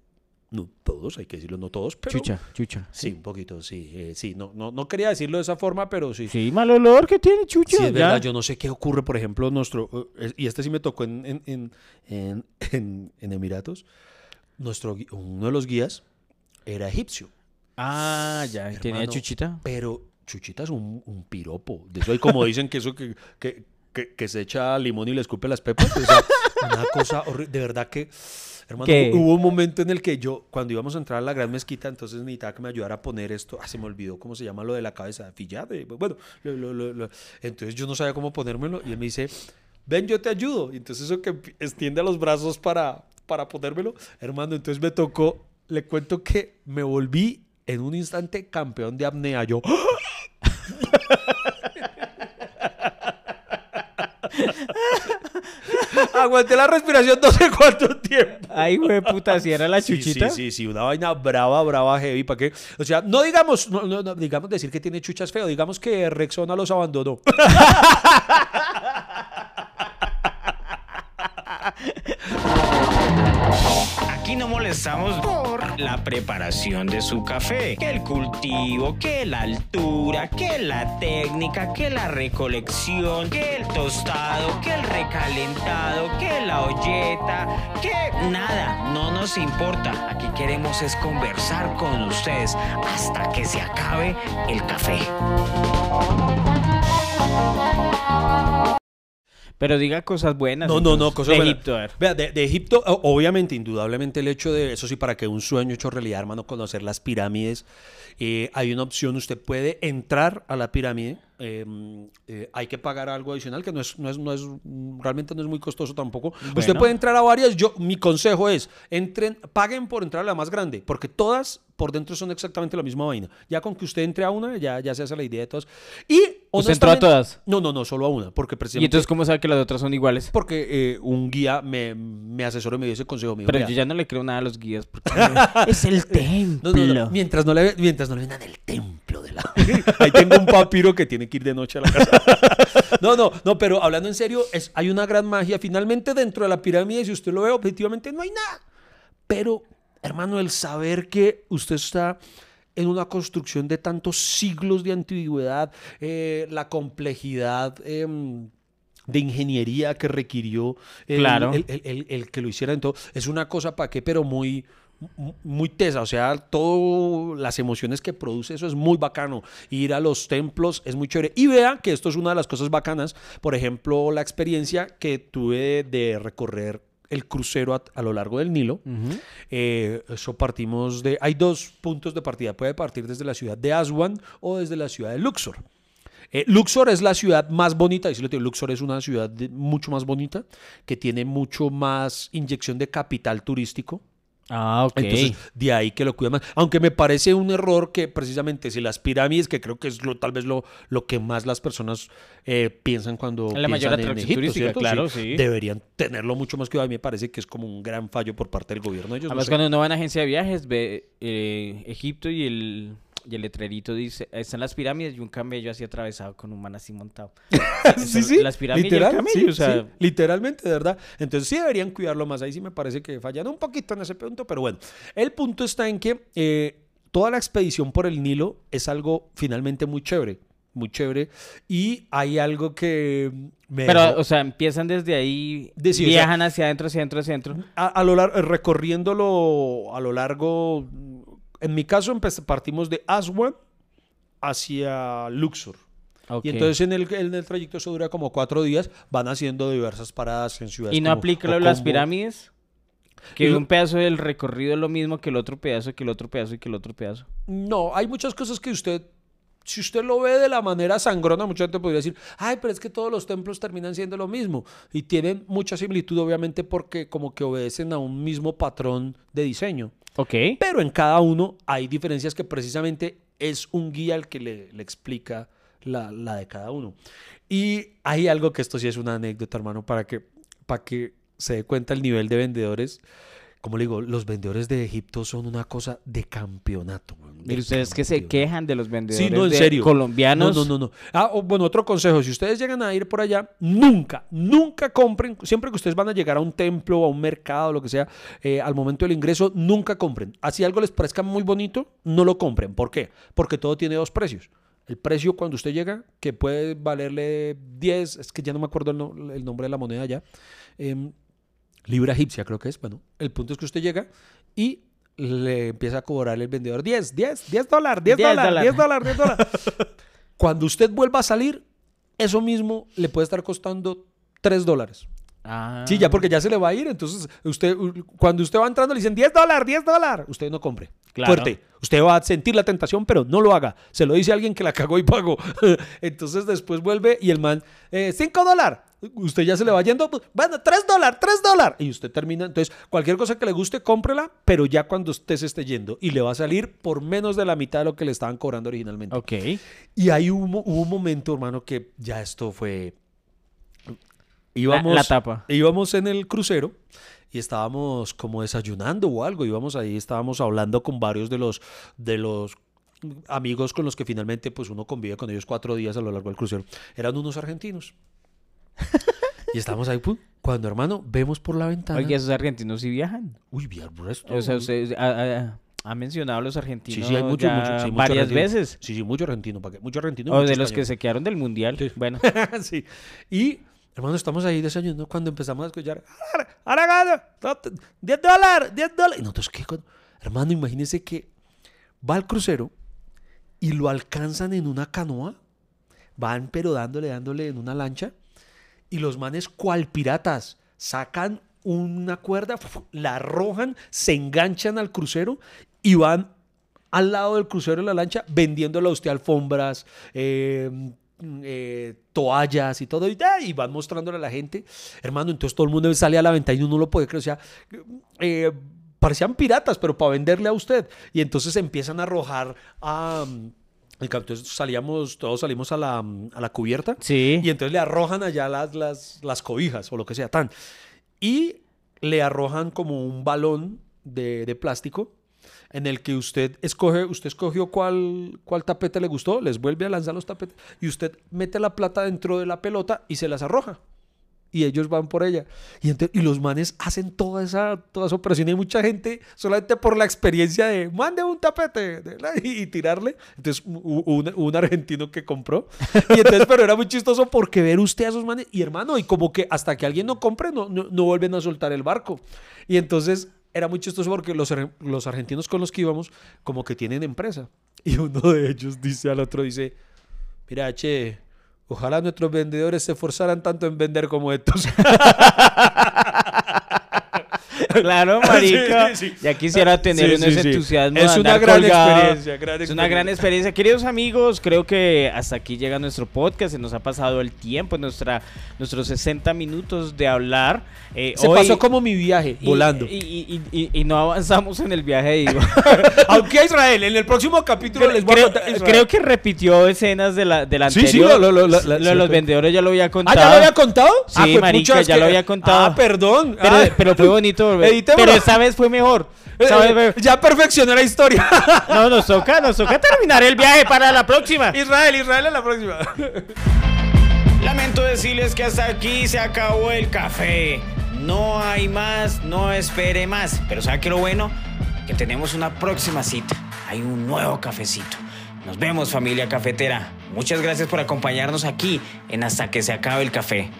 no todos, hay que decirlo, no todos, pero... Chucha, chucha. Sí, un poquito, sí, eh, sí, no, no, no quería decirlo de esa forma, pero sí. Sí, mal olor que tiene chucha. Sí, es verdad, yo no sé qué ocurre, por ejemplo, nuestro, eh, y este sí me tocó en, en, en, en, en- en Emiratos, nuestro, uno de los guías era egipcio, Ah, ya. Tenía Hermano, chuchita. pero Chuchita es un, un piropo, de eso hay como dicen que eso que, que, que, que se echa limón y le escupe las pepas, o sea, una cosa horrible, de verdad que... Hermano, ¿Qué? hubo un momento en el que yo, cuando íbamos a entrar a la gran mezquita, entonces necesitaba que me ayudara a poner esto. Ah, se me olvidó cómo se llama lo de la cabeza, fillade. Bueno, lo- lo- lo- lo- entonces yo no sabía cómo ponérmelo y él me dice, ven, yo te ayudo. Y entonces eso que extiende los brazos para, para ponérmelo, hermano, entonces me tocó, le cuento que me volví en un instante campeón de apnea. Yo, aguanté la respiración no sé cuánto tiempo. Ay, güey, puta, si era la Sí, chuchita. Sí, sí, sí, una vaina brava, brava, heavy, ¿para qué? O sea, no digamos, no, no, no, digamos decir que tiene chuchas feo, digamos que Rexona los abandonó. Aquí no molestamos por la preparación de su café, que el cultivo, que la altura, que la técnica, que la recolección, que el tostado, que el recalentado, que la olleta, que nada, no nos importa. Aquí queremos es conversar con ustedes hasta que se acabe el café. Pero diga cosas buenas. No, no, no, cosas de buenas. Egipto, a ver. Vea, de, de Egipto, obviamente, indudablemente el hecho de, eso sí, para que un sueño hecho realidad, hermano, conocer las pirámides, eh, hay una opción, usted puede entrar a la pirámide eh, eh, hay que pagar algo adicional que no es, no es, no es, realmente no es muy costoso tampoco. Usted puede entrar a varias. Yo, mi consejo es, entren, paguen por entrar a la más grande, porque todas por dentro son exactamente la misma vaina. Ya con que usted entre a una, ya, ya se hace la idea de todas. Y ¿Usted entró a todas? No, no, no, solo a una, porque ¿Y precisamente entonces cómo sabe que las otras son iguales? porque eh, un guía me, me asesoró y me dio ese consejo. Me dijo, Pero "Vea, yo ya no le creo nada a los guías porque es el templo. No, no, no. Mientras no le, mientras no le vendan el templo de la. Ahí tengo un papiro que tiene que ir de noche a la casa. no, no, no, pero hablando en serio, es, hay una gran magia. Finalmente, dentro de la pirámide, si usted lo ve objetivamente, no hay nada. Pero, hermano, el saber que usted está en una construcción de tantos siglos de antigüedad, eh, la complejidad. em, de ingeniería que requirió el, Claro. el- el- el- el que lo hiciera todo. Es una cosa para qué, pero muy, mu- muy tesa. O sea, todas las emociones que produce eso es muy bacano. Ir a los templos es muy chévere. Y vea que esto es una de las cosas bacanas. Por ejemplo, la experiencia que tuve de recorrer el crucero a, a lo largo del Nilo. Eh, eso partimos de... Hay dos puntos de partida. Puede partir desde la ciudad de Aswan o desde la ciudad de Luxor. Eh, Luxor es la ciudad más bonita, y sí lo digo, Luxor es una ciudad de- mucho más bonita, que tiene mucho más inyección de capital turístico. Ah, ok. Entonces, de ahí que lo cuida más. Aunque me parece un error que precisamente si las pirámides, que creo que es lo, tal vez lo, lo que más las personas eh, piensan cuando La mayor piensan en atracción Egipto, turística, ¿cierto? claro, sí. Deberían tenerlo mucho más cuidado. A mí me parece que es como un gran fallo por parte del gobierno. Ellos no Además, sé. cuando uno va a una agencia de viajes, ve eh, Egipto y el, y el letrerito dice, están las pirámides y un camello así atravesado con un man así montado. sí, sí. Las pirámides literal, y el camello, sí, o sea, sí, literalmente, de verdad. Entonces sí deberían cuidarlo más. Ahí sí me parece que fallan un poquito en ese punto, pero bueno. El punto está en que eh, toda la expedición por el Nilo es algo finalmente muy chévere. Muy chévere. Y hay algo que me Pero, dejó- o sea, empiezan desde ahí, De- sí, o sea- viajan hacia adentro, hacia adentro, hacia adentro. a, a lo lar- recorriéndolo a lo largo. En mi caso, partimos de Aswan hacia Luxor. Y entonces en el, en el trayecto eso dura como cuatro días, van haciendo diversas paradas en ciudades. ¿Y no como aplica las pirámides? Que un pedazo del recorrido es lo mismo que el otro pedazo, que el otro pedazo y que el otro pedazo. No, hay muchas cosas que usted, si usted lo ve de la manera sangrona, mucha gente podría decir, ay, pero es que todos los templos terminan siendo lo mismo. Y tienen mucha similitud, obviamente, porque como que obedecen a un mismo patrón de diseño. Ok. Pero en cada uno hay diferencias que precisamente es un guía el que le, explica la, la de cada uno. Y hay algo que esto sí es una anécdota, hermano, para que, para que se dé cuenta el nivel de vendedores. Como le digo, los vendedores de Egipto son una cosa de campeonato. de Mire, ustedes que se quejan de los vendedores Sí, no, en de serio. colombianos. No, no, no, no. Ah, bueno, otro consejo. Si ustedes llegan a ir por allá, nunca, nunca compren. Siempre que ustedes van a llegar a un templo o a un mercado, lo que sea, eh, al momento del ingreso, nunca compren. Así algo les parezca muy bonito, no lo compren. ¿Por qué? Porque todo tiene dos precios. El precio cuando usted llega, que puede valerle 10, es que ya no me acuerdo el, no- el nombre de la moneda ya. em, libra egipcia creo que es. Bueno, el punto es que usted llega y le empieza a cobrar el vendedor 10, 10, 10 dólares, 10 10 dólares, dólares. 10 dólares, 10 dólares. Cuando usted vuelva a salir, eso mismo le puede estar costando 3 dólares. Ah. Sí, ya porque ya se le va a ir. Entonces, usted, cuando usted va entrando, le dicen 10 dólares, 10 dólares. Usted no compre. Claro. Fuerte. Usted va a sentir la tentación, pero no lo haga. Se lo dice alguien que la cagó y pagó. Entonces, después vuelve y el man, 5 dólares. Usted ya se le va yendo, pues, bueno, 3 dólares, 3 dólares. Y usted termina. Entonces, cualquier cosa que le guste, cómprela, pero ya cuando usted se esté yendo. Y le va a salir por menos de la mitad de lo que le estaban cobrando originalmente. Ok. Y ahí hubo, un momento, hermano, que ya esto fue. Íbamos, la tapa. Íbamos en el crucero y estábamos como desayunando o algo. Íbamos ahí, estábamos hablando con varios de los, de los amigos con los que finalmente pues uno convive con ellos cuatro días a lo largo del crucero. Eran unos argentinos. y estábamos ahí, pum, cuando hermano, vemos por la ventana. Oye, esos argentinos sí viajan. Uy, vi al resto. O sea, usted ha, mencionado a los argentinos Sí, sí, hay mucho, ya mucho, sí, mucho varias argentino. veces. Sí, sí, mucho argentino. ¿para qué? Mucho argentino. O de los español. que se quedaron del mundial. Bueno, sí. Y, hermano, estamos ahí desayunando cuando empezamos a escuchar, ahora gano, 10 dólares, 10 dólares. Y nosotros, ¿qué? Hermano, imagínese que va al crucero y lo alcanzan en una canoa, van pero dándole, dándole en una lancha, y los manes cual piratas sacan una cuerda, la arrojan, se enganchan al crucero y van al lado del crucero en la lancha vendiéndole a usted alfombras, eh, eh, toallas y todo, y, y van mostrándole a la gente. Hermano, entonces todo el mundo sale a la venta y uno no lo puede creer. O sea, eh, parecían piratas, pero para venderle a usted. Y entonces empiezan a arrojar a... Entonces salíamos, todos salimos a la, a la cubierta. Sí. Y entonces le arrojan allá las, las, las cobijas o lo que sea, tan. Y le arrojan como un balón de, de plástico en el que usted escoge, usted escogió cuál, cuál tapete le gustó, les vuelve a lanzar los tapetes y usted mete la plata dentro de la pelota y se las arroja. Y ellos van por ella. Y, ente- y los manes hacen toda esa, toda esa operación. Y hay mucha gente, solamente por la experiencia de mande un tapete y, y tirarle. Entonces, un, un argentino que compró. Y entonces, pero era muy chistoso porque ver usted a esos manes. Y hermano, y como que hasta que alguien no compre, no, no, no vuelven a soltar el barco. Y entonces era muy chistoso porque los, los argentinos con los que íbamos, como que tienen empresa. Y uno de ellos dice al otro, dice, mira, che, ojalá nuestros vendedores se esforzaran tanto en vender como estos. Claro, marica. Sí, sí, sí. Ya quisiera tener Sí, uno sí, ese sí. entusiasmo. Es de una andar gran colgado. experiencia, gran es una gran experiencia. Queridos amigos, creo que hasta aquí llega nuestro podcast. Se nos ha pasado el tiempo, nuestra, nuestros 60 minutos de hablar. Eh, Se hoy- pasó como mi viaje, y- volando. Y, y- y- y no avanzamos en el viaje, digo. Aunque a Israel, en el próximo capítulo les voy a creo, contar. Israel. creo que repitió escenas de la, de la Sí, anterior. sí, lo- lo- lo- la- Lo de los sí. vendedores ya lo había Ah, contado. ¿ya lo había contado? Sí, Ah, pues, marica, ya que- lo había contado. Ah, perdón. Pero, Ah. pero fue bonito. Editémoslo. pero esta vez fue mejor. Eh, eh, ya perfeccioné la historia. No, nos toca, nos toca terminar el viaje para la próxima. Israel, Israel en la próxima. Lamento decirles que hasta aquí se acabó el café. No hay más, no espere más. Pero ¿sabe qué lo bueno? Que tenemos una próxima cita. Hay un nuevo cafecito. Nos vemos familia cafetera. Muchas gracias por acompañarnos aquí en Hasta que se acabe el café.